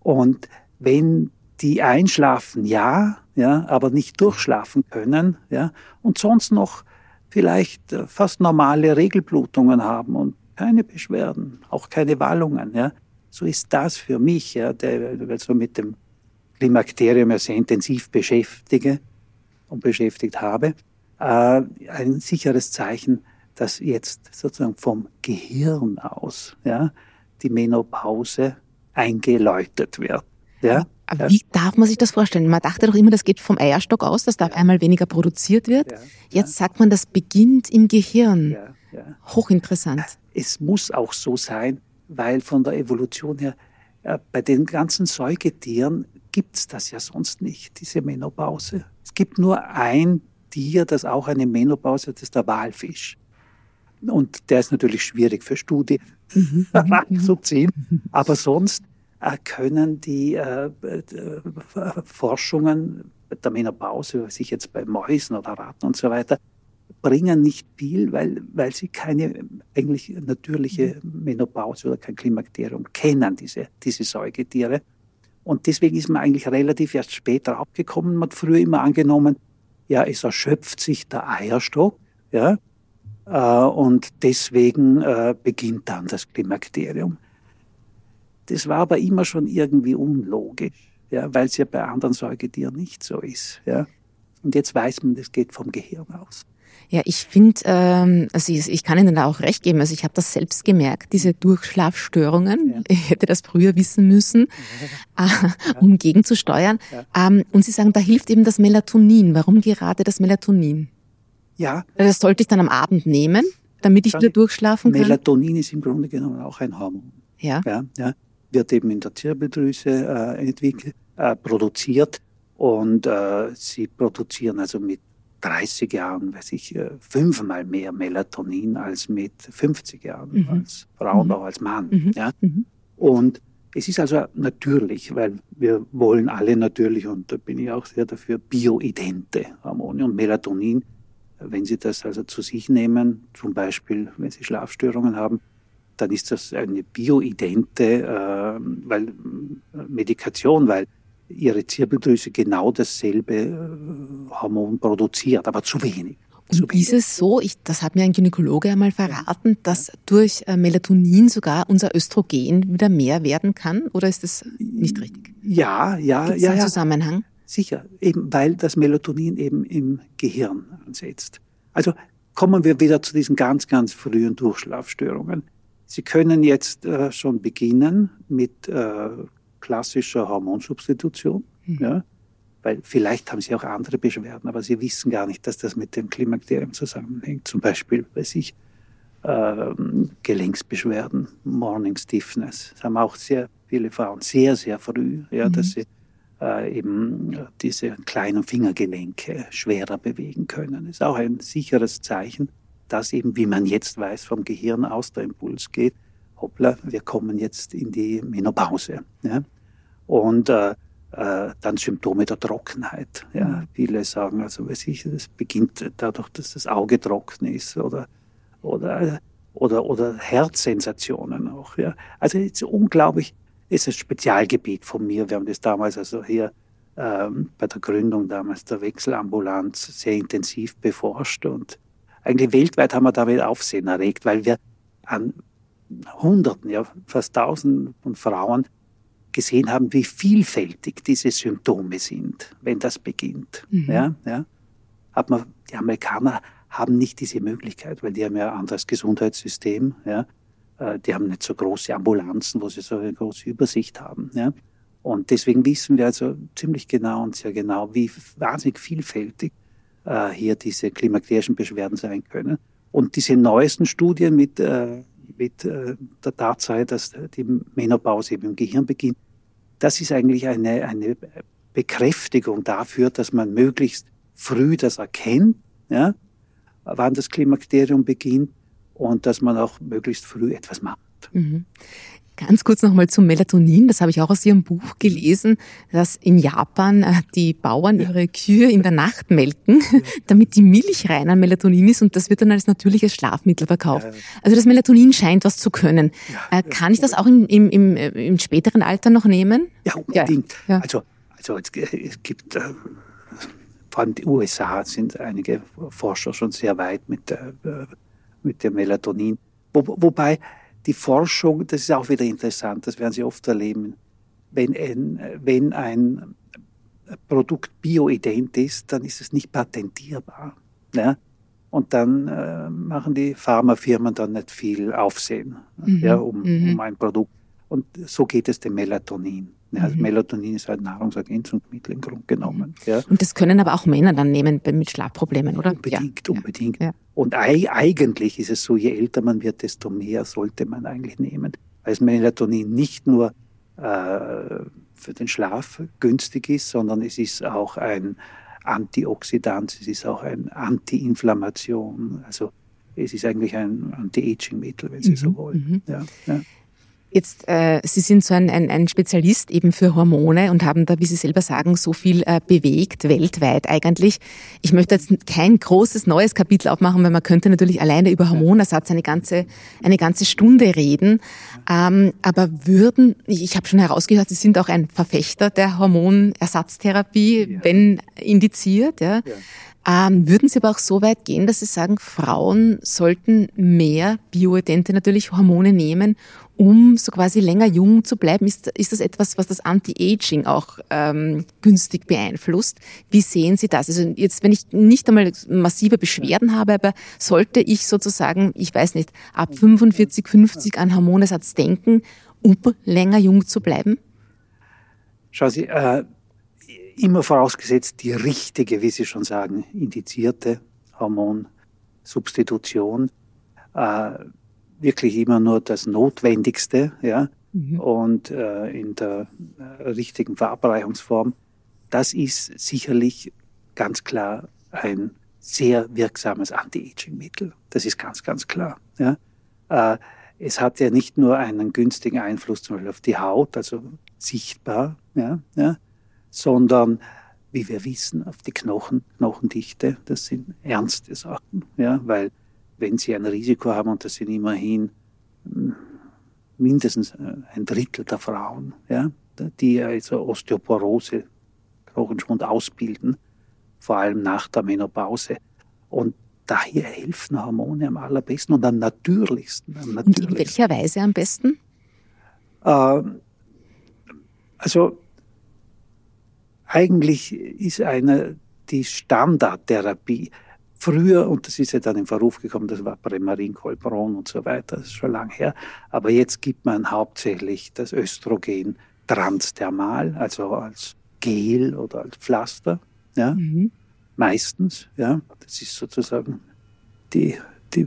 Und wenn die einschlafen, ja, ja, aber nicht durchschlafen können, ja, und sonst noch vielleicht äh, fast normale Regelblutungen haben und keine Beschwerden, auch keine Wallungen, ja, so ist das für mich, ja, der so mit dem Klimakterium ja sehr intensiv beschäftige und beschäftigt habe, äh, ein sicheres Zeichen, dass jetzt sozusagen vom Gehirn aus ja, die Menopause eingeläutet wird. Ja? Aber wie darf man sich das vorstellen? Man dachte doch immer, das geht vom Eierstock aus, dass da ja. einmal weniger produziert wird. Ja, Jetzt sagt man, das beginnt im Gehirn. Hochinteressant. Es muss auch so sein, weil von der Evolution her äh, bei den ganzen Säugetieren gibt's das ja sonst nicht, diese Menopause. Es gibt nur ein Tier, das auch eine Menopause hat, das ist der Walfisch. Und der ist natürlich schwierig für Studien mhm. zu ziehen. Aber sonst äh, können die äh, äh, Forschungen der Menopause, was ich jetzt bei Mäusen oder Ratten und so weiter, bringen nicht viel, weil, weil sie keine eigentlich natürliche Menopause oder kein Klimakterium kennen, diese, diese Säugetiere. Und deswegen ist man eigentlich relativ erst später abgekommen. Man hat früher immer angenommen, ja, es erschöpft sich der Eierstock, ja, äh, und deswegen beginnt dann das Klimakterium. Das war aber immer schon irgendwie unlogisch, ja, weil es ja bei anderen Säugetieren nicht so ist. Ja. Und jetzt weiß man, das geht vom Gehirn aus. Ja, ich finde, ähm, also ich, ich kann Ihnen da auch recht geben. Also ich habe das selbst gemerkt, diese Durchschlafstörungen. Ja. Ich hätte das früher wissen müssen, ja. äh, um gegenzusteuern. Ja. Ähm, und Sie sagen, da hilft eben das Melatonin. Warum gerade das Melatonin? Ja. Das sollte ich dann am Abend nehmen, damit ich wieder durchschlafen kann. Melatonin ist im Grunde genommen auch ein Hormon. Ja. Ja, ja. Wird eben in der Zirbeldrüse äh, entwickelt, äh, produziert und äh, sie produzieren also mit 30 Jahren, weiß ich, äh, fünfmal mehr Melatonin als mit 50 Jahren, mhm. als Frau und mhm. auch als Mann. Mhm. Ja? Mhm. Und es ist also natürlich, weil wir wollen alle natürlich, und da bin ich auch sehr dafür, bioidente Hormone und Melatonin. Wenn Sie das also zu sich nehmen, zum Beispiel, wenn Sie Schlafstörungen haben, dann ist das eine bioidente äh, weil, Medikation, weil ihre Zirbeldrüse genau dasselbe äh, Hormon produziert, aber zu wenig. Und ist es so, ich, das hat mir ein Gynäkologe einmal verraten, dass durch äh, Melatonin sogar unser Östrogen wieder mehr werden kann? Oder ist das nicht richtig? Ja, ja, Gibt's ja. Einen ja. Zusammenhang? Sicher, eben weil das Melatonin eben im Gehirn ansetzt. Also kommen wir wieder zu diesen ganz, ganz frühen Durchschlafstörungen. Sie können jetzt äh, schon beginnen mit äh, klassischer Hormonsubstitution. Mhm. Ja, weil vielleicht haben sie auch andere Beschwerden, aber sie wissen gar nicht, dass das mit dem Klimakterium zusammenhängt. Zum Beispiel, weiß ich, äh, Gelenksbeschwerden, Morning Stiffness. Das haben auch sehr viele Frauen sehr, sehr früh, ja, mhm. dass sie äh, eben diese kleinen Fingergelenke schwerer bewegen können. Das ist auch ein sicheres Zeichen, dass eben, wie man jetzt weiß, vom Gehirn aus der Impuls geht, hoppla, wir kommen jetzt in die Menopause. Ja? Und äh, äh, dann Symptome der Trockenheit. Ja? Mhm. Viele sagen, also weiß ich, das beginnt dadurch, dass das Auge trocken ist oder, oder, oder, oder Herzsensationen auch. Ja? Also ist unglaublich, es ist ein Spezialgebiet von mir. Wir haben das damals also hier ähm, bei der Gründung damals der Wechselambulanz sehr intensiv beforscht und eigentlich weltweit haben wir damit Aufsehen erregt, weil wir an Hunderten, ja fast Tausenden von Frauen gesehen haben, wie vielfältig diese Symptome sind, wenn das beginnt. Mhm. Ja, ja. Hat man, die Amerikaner haben nicht diese Möglichkeit, weil die haben ja ein anderes Gesundheitssystem. Ja. Äh, die haben nicht so große Ambulanzen, wo sie so eine große Übersicht haben. Ja. Und deswegen wissen wir also ziemlich genau und sehr genau, wie wahnsinnig vielfältig äh, hier diese klimakterischen Beschwerden sein können. Und diese neuesten Studien mit, äh, mit äh, der Tatsache, dass die Menopause eben im Gehirn beginnt, das ist eigentlich eine, eine Bekräftigung dafür, dass man möglichst früh das erkennt, ja, wann das Klimakterium beginnt und dass man auch möglichst früh etwas macht. Mhm. Ganz kurz nochmal zum Melatonin. Das habe ich auch aus Ihrem Buch gelesen, dass in Japan äh, die Bauern ihre Kühe in der Nacht melken, damit die Milch rein an Melatonin ist und das wird dann als natürliches Schlafmittel verkauft. Also das Melatonin scheint was zu können. Äh, kann ich das auch im, im, im, äh, im späteren Alter noch nehmen? Ja, unbedingt. Ja. Also, also es, gibt, vor allem die USA sind einige Forscher schon sehr weit mit, der, mit dem Melatonin. Wo, wobei die Forschung, das ist auch wieder interessant, das werden Sie oft erleben, wenn ein, wenn ein Produkt bioident ist, dann ist es nicht patentierbar. Ja? Und dann äh, machen die Pharmafirmen dann nicht viel Aufsehen mhm. ja, um, mhm. um ein Produkt. Und so geht es dem Melatonin. Ja, also mhm. Melatonin ist halt Nahrungsergänzungsmittel im Grunde genommen. Ja. Und das können aber auch Männer dann nehmen mit Schlafproblemen, oder? Unbedingt, ja. unbedingt. Ja. Und eigentlich ist es so, je älter man wird, desto mehr sollte man eigentlich nehmen. Weil Melatonin nicht nur äh, für den Schlaf günstig ist, sondern es ist auch ein Antioxidant, es ist auch ein Anti-Inflammation. Also es ist eigentlich ein Anti-Aging-Mittel, wenn Sie mhm. so wollen. Mhm. Ja, ja. Jetzt, äh, Sie sind so ein, ein, ein Spezialist eben für Hormone und haben da, wie Sie selber sagen, so viel äh, bewegt, weltweit eigentlich. Ich möchte jetzt kein großes neues Kapitel aufmachen, weil man könnte natürlich alleine über Hormonersatz eine ganze, eine ganze Stunde reden. Ähm, aber würden, ich, habe schon herausgehört, Sie sind auch ein Verfechter der Hormonersatztherapie, ja. wenn indiziert. Ja. ja. Ähm, würden Sie aber auch so weit gehen, dass Sie sagen, Frauen sollten mehr bioidente natürlich Hormone nehmen, um so quasi länger jung zu bleiben? Ist, ist das etwas, was das Anti-Aging auch ähm, günstig beeinflusst? Wie sehen Sie das? Also jetzt, wenn ich nicht einmal massive Beschwerden habe, aber sollte ich sozusagen, ich weiß nicht, ab 45, 50 an Hormonesatz denken, um länger jung zu bleiben? Schauen Sie, äh, immer vorausgesetzt die richtige, wie Sie schon sagen, indizierte Hormonsubstitution. Äh, wirklich immer nur das Notwendigste, ja, mhm. und äh, in der äh, richtigen Verabreichungsform. Das ist sicherlich ganz klar ein sehr wirksames Anti-Aging-Mittel. Das ist ganz, ganz klar. Ja. Äh, es hat ja nicht nur einen günstigen Einfluss zum Beispiel auf die Haut, also sichtbar, ja, ja, sondern wie wir wissen, auf die Knochen, Knochendichte. Das sind ernste Sachen, ja, weil wenn Sie ein Risiko haben, und das sind immerhin hm, mindestens äh, ein Drittel der Frauen, ja, die also Osteoporose, Knochenschwund ausbilden, vor allem nach der Menopause. Und daher helfen Hormone am allerbesten und am natürlichsten. Am natürlichsten. Und in welcher Weise am besten? Äh, also eigentlich ist eine die Standardtherapie. Früher, und das ist ja dann in Verruf gekommen, das war Premarin, Colbron und so weiter, das ist schon lange her, aber jetzt gibt man hauptsächlich das Östrogen transdermal, also als Gel oder als Pflaster, ja, mhm. meistens, ja, das ist sozusagen die, die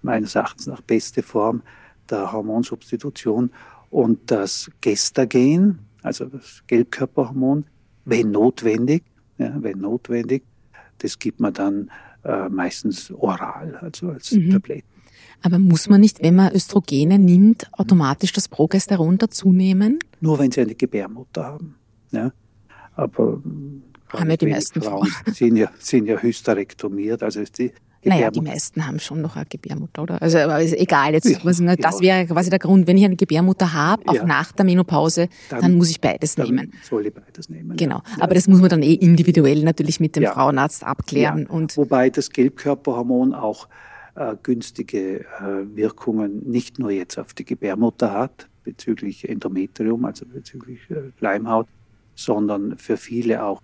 meines Erachtens nach beste Form der Hormonsubstitution und das Gestagen, also das Gelbkörperhormon, wenn notwendig, ja, wenn notwendig. Das gibt man dann äh, meistens oral, also als mhm. Tabletten. Aber muss man nicht, wenn man Östrogene nimmt, automatisch das Progesteron dazunehmen? Nur wenn sie eine Gebärmutter haben. Ja. Aber haben ja die meisten Frauen sind ja, sind ja hysterektomiert, also ist naja, die meisten haben schon noch eine Gebärmutter, oder? Also aber ist egal, jetzt, ja, ne, das wäre quasi der Grund. Wenn ich eine Gebärmutter habe, auch ja. nach der Menopause, dann, dann muss ich beides nehmen. Soll ich beides nehmen. Genau. Aber das muss man dann eh individuell natürlich mit dem Frauenarzt abklären. Und Wobei das Gelbkörperhormon auch äh, günstige äh, Wirkungen nicht nur jetzt auf die Gebärmutter hat, bezüglich Endometrium, also bezüglich äh, Schleimhaut, sondern für viele auch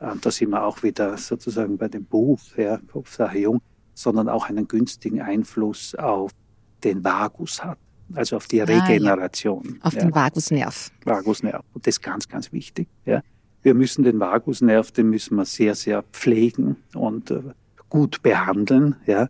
äh, da sind wir auch wieder sozusagen bei dem Buch, ja, Kopfsache Jung, sondern auch einen günstigen Einfluss auf den Vagus hat. also auf die Regeneration. Ah, ja. Auf ja. den Vagusnerv. Vagusnerv. Und das ist ganz, ganz wichtig. Ja. Wir müssen den Vagusnerv, den müssen wir sehr, sehr pflegen und äh, gut behandeln, ja,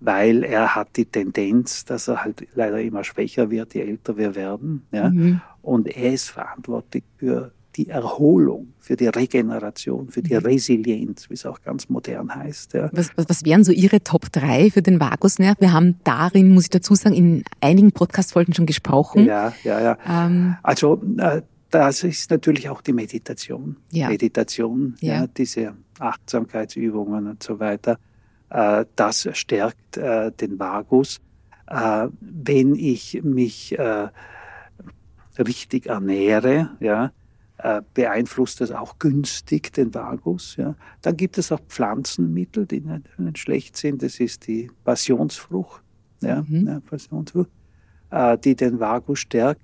weil er hat die Tendenz, dass er halt leider immer schwächer wird, je älter wir werden. Ja. Mhm. Und er ist verantwortlich für die Erholung, für die Regeneration, für die mhm. Resilienz, wie es auch ganz modern heißt. Ja. Was, was, was wären so Ihre Top 3 für den Vagusnerv? Wir haben darin, muss ich dazu sagen, in einigen Podcast-Folgen schon gesprochen. Ja, ja, ja. Ähm, also äh, das ist natürlich auch die Meditation. Ja. Meditation, ja. ja diese Achtsamkeitsübungen und so weiter. Äh, das stärkt äh, den Vagus. Äh, wenn ich mich äh, richtig ernähre, ja, beeinflusst das auch günstig den Vagus. Ja. Dann gibt es auch Pflanzenmittel, die nicht, nicht schlecht sind. Das ist die Passionsfrucht, ja, mhm. ja Passionsfrucht, äh, die den Vagus stärkt.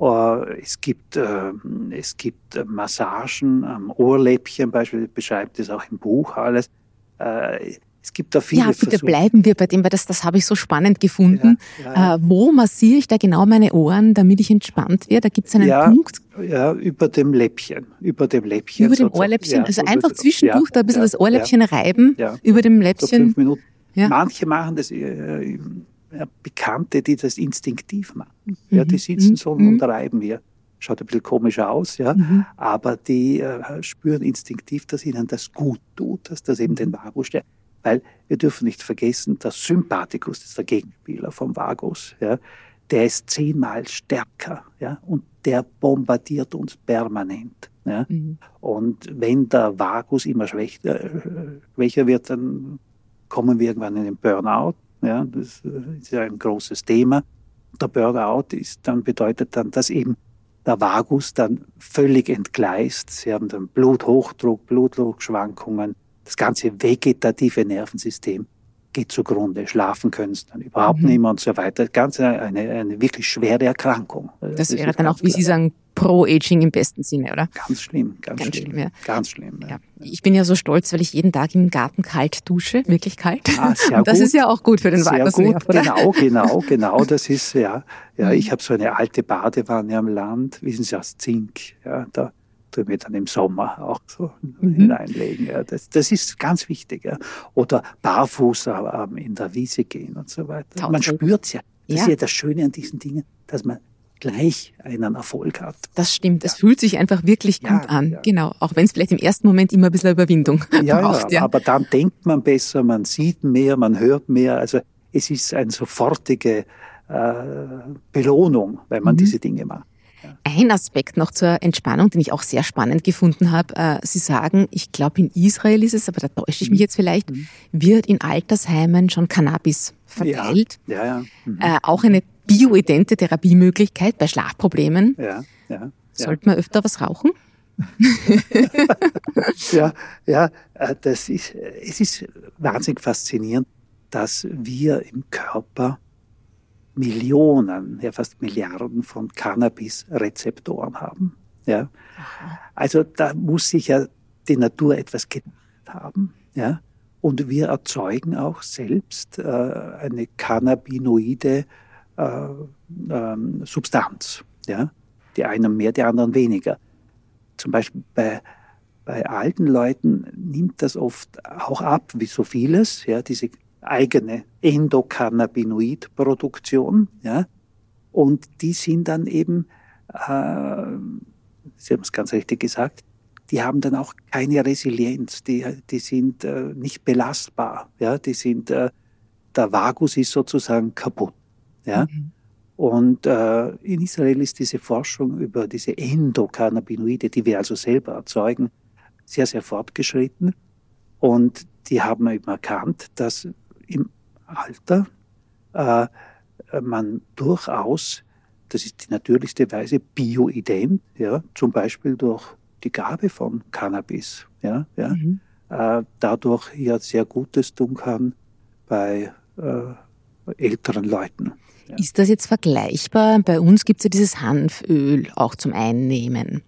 Äh, es gibt, äh, es gibt Massagen am Ohrläppchen, beispielsweise beschreibt es auch im Buch alles. Äh, es gibt da viele Ja, bitte Versuche. bleiben wir bei dem, weil das, das habe ich so spannend gefunden. Ja, ja, ja. Äh, wo massiere ich da genau meine Ohren, damit ich entspannt werde? Da gibt es einen Punkt. Ja, über dem Läppchen. Über dem Läppchen. Über dem Ohrläppchen. also einfach zwischendurch da ein bisschen das Ohrläppchen reiben. Über dem Läppchen. So fünf Minuten. Manche machen das, äh, Bekannte, die das instinktiv machen. Ja, die mhm. sitzen mhm. so mhm. und reiben hier schaut ein bisschen komisch aus, ja, mhm. aber die äh, spüren instinktiv, dass ihnen das gut tut, dass das eben den Vagus stärkt. Weil wir dürfen nicht vergessen, der Sympathikus, das ist der Gegenspieler vom Vagus, ja, der ist zehnmal stärker ja, und der bombardiert uns permanent. Ja. Mhm. Und wenn der Vagus immer schwächer, äh, schwächer wird, dann kommen wir irgendwann in den Burnout. Ja, das äh, ist ja ein großes Thema. Der Burnout ist dann bedeutet dann, dass eben der Vagus dann völlig entgleist. Sie haben dann Bluthochdruck, Blutdruckschwankungen, das ganze vegetative Nervensystem geht zugrunde. Schlafen können sie dann überhaupt mhm. nicht mehr und so weiter. Ganz eine, eine wirklich schwere Erkrankung. Das, das wäre dann auch, wie Sie sagen, Pro-Aging im besten Sinne, oder? Ganz schlimm, ganz, ganz schlimm. schlimm ja. Ganz schlimm. Ja. Ich bin ja so stolz, weil ich jeden Tag im Garten kalt dusche, wirklich kalt. Ah, sehr das gut. ist ja auch gut für den Vagusnerv, oder? Genau, genau, genau. Das ist ja, ja. Mhm. Ich habe so eine alte Badewanne am Land, wissen Sie aus Zink. Ja, da tue mir dann im Sommer auch so mhm. hineinlegen. Ja. Das, das ist ganz wichtig. Ja. Oder barfuß in der Wiese gehen und so weiter. Tausend. Man spürt ja. Das ja. ist ja das Schöne an diesen Dingen, dass man gleich einen Erfolg hat. Das stimmt. Es ja. fühlt sich einfach wirklich gut ja, an. Ja. Genau. Auch wenn es vielleicht im ersten Moment immer ein bisschen Überwindung braucht. Ja, aber dann denkt man besser, man sieht mehr, man hört mehr. Also es ist eine sofortige äh, Belohnung, wenn man mhm. diese Dinge macht. Ein Aspekt noch zur Entspannung, den ich auch sehr spannend gefunden habe. Äh, Sie sagen, ich glaube in Israel ist es, aber da täusche ich mich mhm. jetzt vielleicht, mhm. wird in Altersheimen schon Cannabis verteilt. Ja, ja. ja. Mhm. Äh, auch eine bioidente Therapiemöglichkeit bei Schlafproblemen. Ja, ja. Sollte man öfter was rauchen? ja, ja, äh, das ist, es ist wahnsinnig faszinierend, dass wir im Körper Millionen, ja fast Milliarden von Cannabis-Rezeptoren haben. Ja. Also da muss sich ja die Natur etwas gedacht haben. Ja. Und wir erzeugen auch selbst äh, eine cannabinoide äh, ähm, Substanz. Ja. Die einen mehr, die anderen weniger. Zum Beispiel bei, bei alten Leuten nimmt das oft auch ab, wie so vieles, ja, diese eigene Endokannabinoidproduktion. Ja? Und die sind dann eben, äh, Sie haben es ganz richtig gesagt, die haben dann auch keine Resilienz, die, die sind äh, nicht belastbar, ja? die sind, äh, der Vagus ist sozusagen kaputt. Ja? Mhm. Und äh, in Israel ist diese Forschung über diese Endokannabinoide, die wir also selber erzeugen, sehr, sehr fortgeschritten. Und die haben eben erkannt, dass im Alter äh, man durchaus, das ist die natürlichste Weise, bioident, ja, zum Beispiel durch die Gabe von Cannabis, ja, ja, mhm. äh, dadurch ja sehr Gutes tun kann bei äh, älteren Leuten. Ja. Ist das jetzt vergleichbar? Bei uns gibt es ja dieses Hanföl auch zum Einnehmen.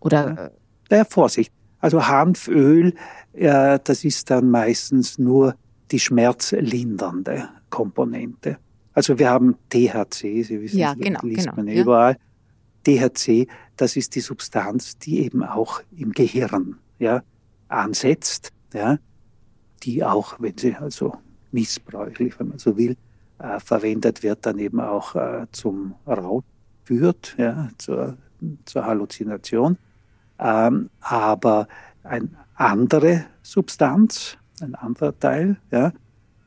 Oder? Naja, Vorsicht. Also Hanföl, äh, das ist dann meistens nur die schmerzlindernde Komponente. Also wir haben THC, Sie wissen, ja, genau, liest genau, man ja. überall. THC, das ist die Substanz, die eben auch im Gehirn ja, ansetzt, ja, die auch, wenn sie also missbräuchlich, wenn man so will, äh, verwendet wird, dann eben auch äh, zum Rausch führt, ja, zur, zur Halluzination. Ähm, aber eine andere Substanz, ein anderer Teil, ja,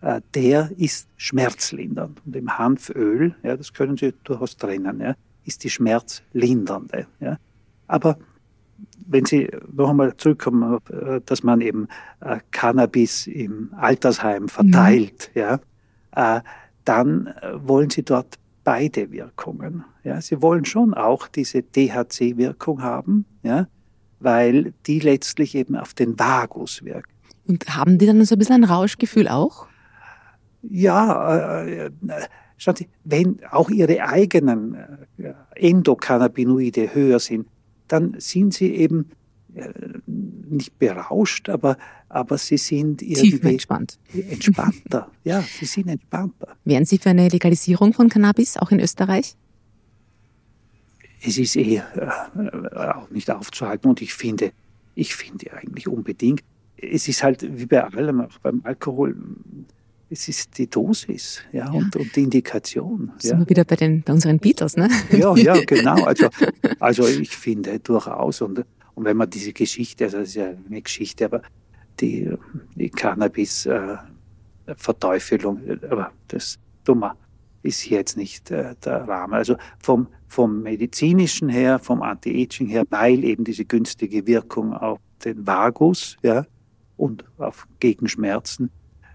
äh, der ist schmerzlindernd. Und im Hanföl, ja, das können Sie durchaus trennen, ja, ist die schmerzlindernde. Ja. Aber wenn Sie noch einmal zurückkommen, äh, dass man eben äh, Cannabis im Altersheim verteilt, mhm. ja, dann wollen Sie dort beide Wirkungen. Ja. Sie wollen schon auch diese THC-Wirkung haben, ja, weil die letztlich eben auf den Vagus wirkt. Und haben die dann so ein bisschen ein Rauschgefühl auch? Ja, äh, äh, schauen Sie, wenn auch Ihre eigenen äh, Endokannabinoide höher sind, dann sind Sie eben äh, nicht berauscht, aber, aber Sie sind irgendwie entspannt. entspannter. ja, Sie sind entspannter. Wären Sie für eine Legalisierung von Cannabis auch in Österreich? Es ist eh äh, auch nicht aufzuhalten und ich finde, ich finde eigentlich unbedingt. Es ist halt wie bei allem, auch beim Alkohol, es ist die Dosis ja, ja. Und, und die Indikation. Sind ja. wir wieder bei, den, bei unseren Beatles, ne? Ja, ja, genau. Also, also ich finde durchaus. Und, und wenn man diese Geschichte, also das ist ja eine Geschichte, aber die, die Cannabis-Verteufelung, äh, aber das Dummer ist hier jetzt nicht äh, der Rahmen. Also vom, vom medizinischen her, vom Anti-Aging her, weil eben diese günstige Wirkung auf den Vagus ja, und auf Gegenschmerzen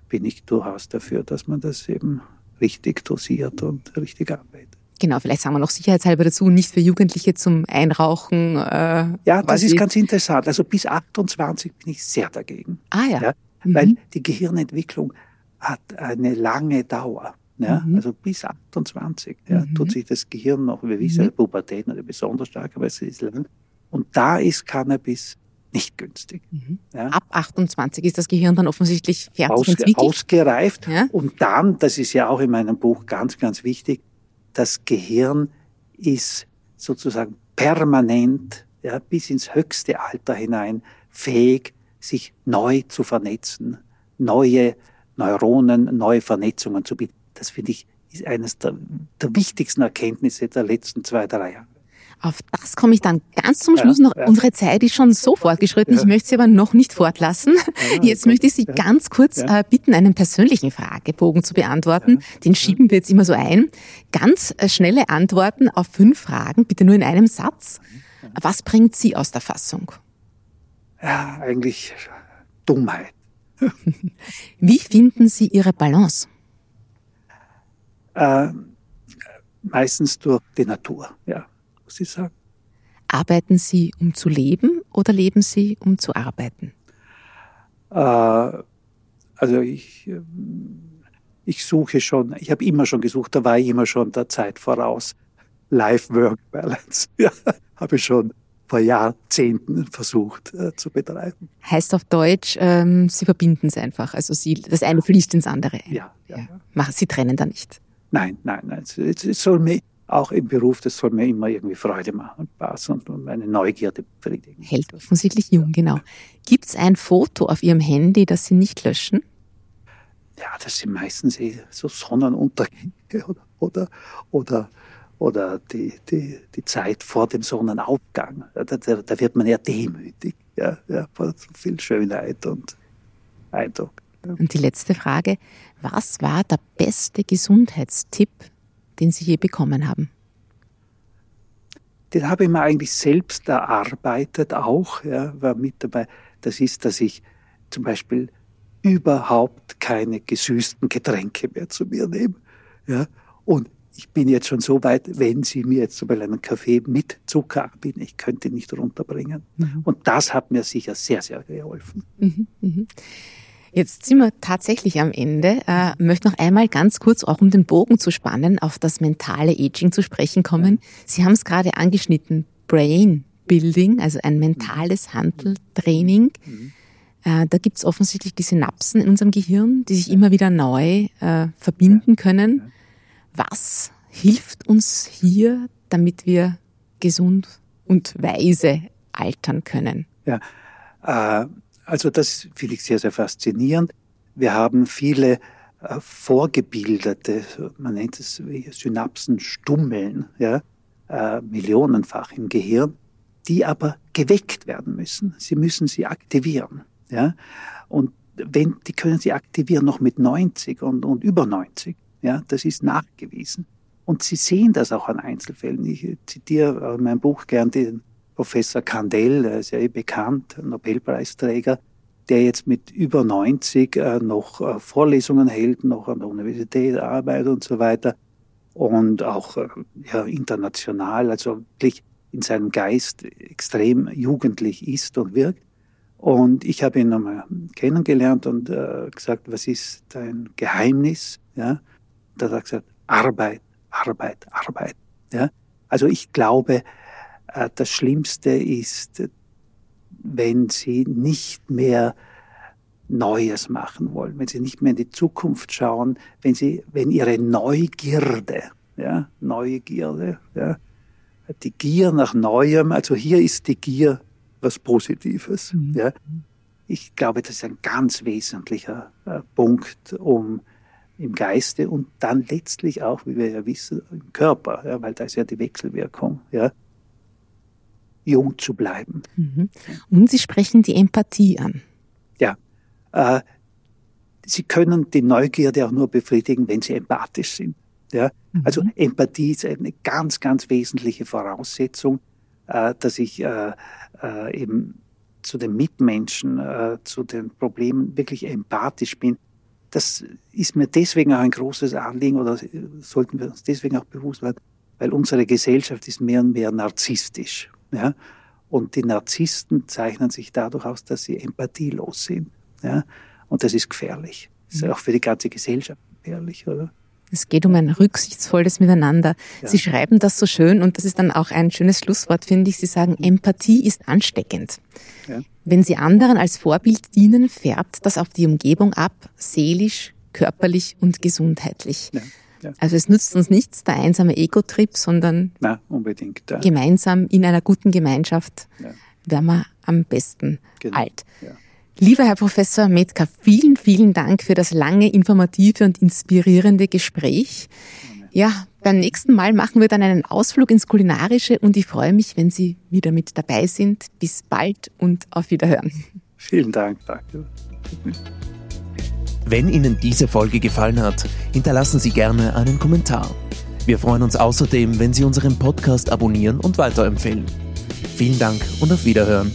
bin ich durchaus dafür, dass man das eben richtig dosiert und richtig arbeitet. Genau, vielleicht sagen wir noch sicherheitshalber dazu, nicht für Jugendliche zum Einrauchen. Äh, ja, das ist ganz interessant. Also bis 28 bin ich sehr dagegen. Ah ja. ja mhm. Weil die Gehirnentwicklung hat eine lange Dauer. Ja, mhm. Also bis 28 ja, mhm. tut sich das Gehirn noch, wir wissen, mhm. Pubertät natürlich besonders stark, aber es ist lang. Und da ist Cannabis nicht günstig. Mhm. Ja. Ab 28 ist das Gehirn dann offensichtlich fertig Aus, entwickelt. Ausgereift. Ja. Und dann, das ist ja auch in meinem Buch ganz, ganz wichtig, das Gehirn ist sozusagen permanent ja, bis ins höchste Alter hinein fähig, sich neu zu vernetzen, neue Neuronen, neue Vernetzungen zu bieten. Das finde ich ist eines der, der wichtigsten Erkenntnisse der letzten zwei, drei Jahre. Auf das komme ich dann ganz zum Schluss ja, noch. Ja. Unsere Zeit ist schon so fortgeschritten. Ja. Ich möchte Sie aber noch nicht fortlassen. Jetzt möchte ich Sie ganz kurz äh, bitten, einen persönlichen Fragebogen zu beantworten. Den schieben wir jetzt immer so ein. Ganz äh, schnelle Antworten auf fünf Fragen, bitte nur in einem Satz. Was bringt Sie aus der Fassung? Ja, eigentlich Dummheit. Wie finden Sie Ihre Balance? Äh, meistens durch die Natur, ja ich sagen. Arbeiten Sie, um zu leben oder leben Sie, um zu arbeiten? Äh, also ich, äh, ich suche schon, ich habe immer schon gesucht, da war ich immer schon der Zeit voraus. Life-Work-Balance, ja, habe ich schon vor Jahrzehnten versucht äh, zu betreiben. Heißt auf Deutsch, ähm, Sie verbinden es einfach, also Sie, das eine fließt ins andere. Ja, ja. ja. Sie trennen da nicht. Nein, nein, nein. Es, es soll mir auch im Beruf, das soll mir immer irgendwie Freude machen und Spaß und, und meine Neugierde befriedigen. Hält offensichtlich jung, genau. Gibt es ein Foto auf Ihrem Handy, das Sie nicht löschen? Ja, das sind meistens eh so Sonnenuntergänge oder, oder, oder, oder die, die, die Zeit vor dem Sonnenaufgang. Da, da, da wird man ja demütig, ja, ja, vor so viel Schönheit und Eindruck. Ja. Und die letzte Frage, was war der beste Gesundheitstipp, den Sie je bekommen haben? Den habe ich mir eigentlich selbst erarbeitet auch, ja, war mit dabei. Das ist, dass ich zum Beispiel überhaupt keine gesüßten Getränke mehr zu mir nehme. Ja, und ich bin jetzt schon so weit, wenn Sie mir jetzt zum Beispiel einen Kaffee mit Zucker anbieten, ich könnte ihn nicht runterbringen. Mhm. Und das hat mir sicher sehr, sehr geholfen. Mhm, mh. Jetzt sind wir tatsächlich am Ende. Äh, möchte noch einmal ganz kurz, auch um den Bogen zu spannen, auf das mentale Aging zu sprechen kommen. Sie haben es gerade angeschnitten, Brain Building, also ein mentales Handeltraining. Äh, da gibt es offensichtlich die Synapsen in unserem Gehirn, die sich immer wieder neu äh, verbinden können. Was hilft uns hier, damit wir gesund und weise altern können? Ja, äh, also das finde ich sehr, sehr faszinierend. Wir haben viele äh, vorgebildete, man nennt es Synapsenstummeln, ja, äh, millionenfach im Gehirn, die aber geweckt werden müssen. Sie müssen sie aktivieren. Ja? Und wenn, die können sie aktivieren noch mit 90 und, und über 90. Ja? Das ist nachgewiesen. Und Sie sehen das auch an Einzelfällen. Ich zitiere in meinem Buch gern den Professor Kandel, eh bekannt, Nobelpreisträger, der jetzt mit über 90 äh, noch äh, Vorlesungen hält, noch an der Universität arbeitet und so weiter und auch äh, ja, international, also wirklich in seinem Geist extrem jugendlich ist und wirkt. Und ich habe ihn nochmal kennengelernt und äh, gesagt, was ist dein Geheimnis? Ja, da hat er gesagt, Arbeit, Arbeit, Arbeit. Ja, also ich glaube, das Schlimmste ist, wenn sie nicht mehr Neues machen wollen, wenn sie nicht mehr in die Zukunft schauen, wenn sie, wenn ihre Neugierde, ja, Neugierde, ja, die Gier nach Neuem, also hier ist die Gier was Positives, mhm. ja. Ich glaube, das ist ein ganz wesentlicher äh, Punkt, um im Geiste und dann letztlich auch, wie wir ja wissen, im Körper, ja, weil da ist ja die Wechselwirkung, ja, jung zu bleiben. Mhm. Und Sie sprechen die Empathie an. Ja. Äh, Sie können die Neugierde auch nur befriedigen, wenn Sie empathisch sind. Ja? Mhm. Also Empathie ist eine ganz, ganz wesentliche Voraussetzung, äh, dass ich äh, äh, eben zu den Mitmenschen, äh, zu den Problemen wirklich empathisch bin. Das ist mir deswegen auch ein großes Anliegen oder sollten wir uns deswegen auch bewusst werden, weil unsere Gesellschaft ist mehr und mehr narzisstisch. Ja? Und die Narzissten zeichnen sich dadurch aus, dass sie empathielos sind. Ja? Und das ist gefährlich. Das ist mhm. auch für die ganze Gesellschaft gefährlich, oder? Es geht um ein rücksichtsvolles Miteinander. Ja. Sie schreiben das so schön und das ist dann auch ein schönes Schlusswort, finde ich. Sie sagen, Empathie ist ansteckend. Ja. Wenn Sie anderen als Vorbild dienen, färbt das auf die Umgebung ab, seelisch, körperlich und gesundheitlich. Ja. Ja. Also es nützt uns nichts, der einsame Ego-Trip, sondern Na, unbedingt, ja. gemeinsam in einer guten Gemeinschaft ja. werden wir am besten genau. alt. Lieber Herr Professor Metka, vielen, vielen Dank für das lange, informative und inspirierende Gespräch. Ja, beim nächsten Mal machen wir dann einen Ausflug ins Kulinarische und ich freue mich, wenn Sie wieder mit dabei sind. Bis bald und auf Wiederhören. Vielen Dank, danke. Wenn Ihnen diese Folge gefallen hat, hinterlassen Sie gerne einen Kommentar. Wir freuen uns außerdem, wenn Sie unseren Podcast abonnieren und weiterempfehlen. Vielen Dank und auf Wiederhören.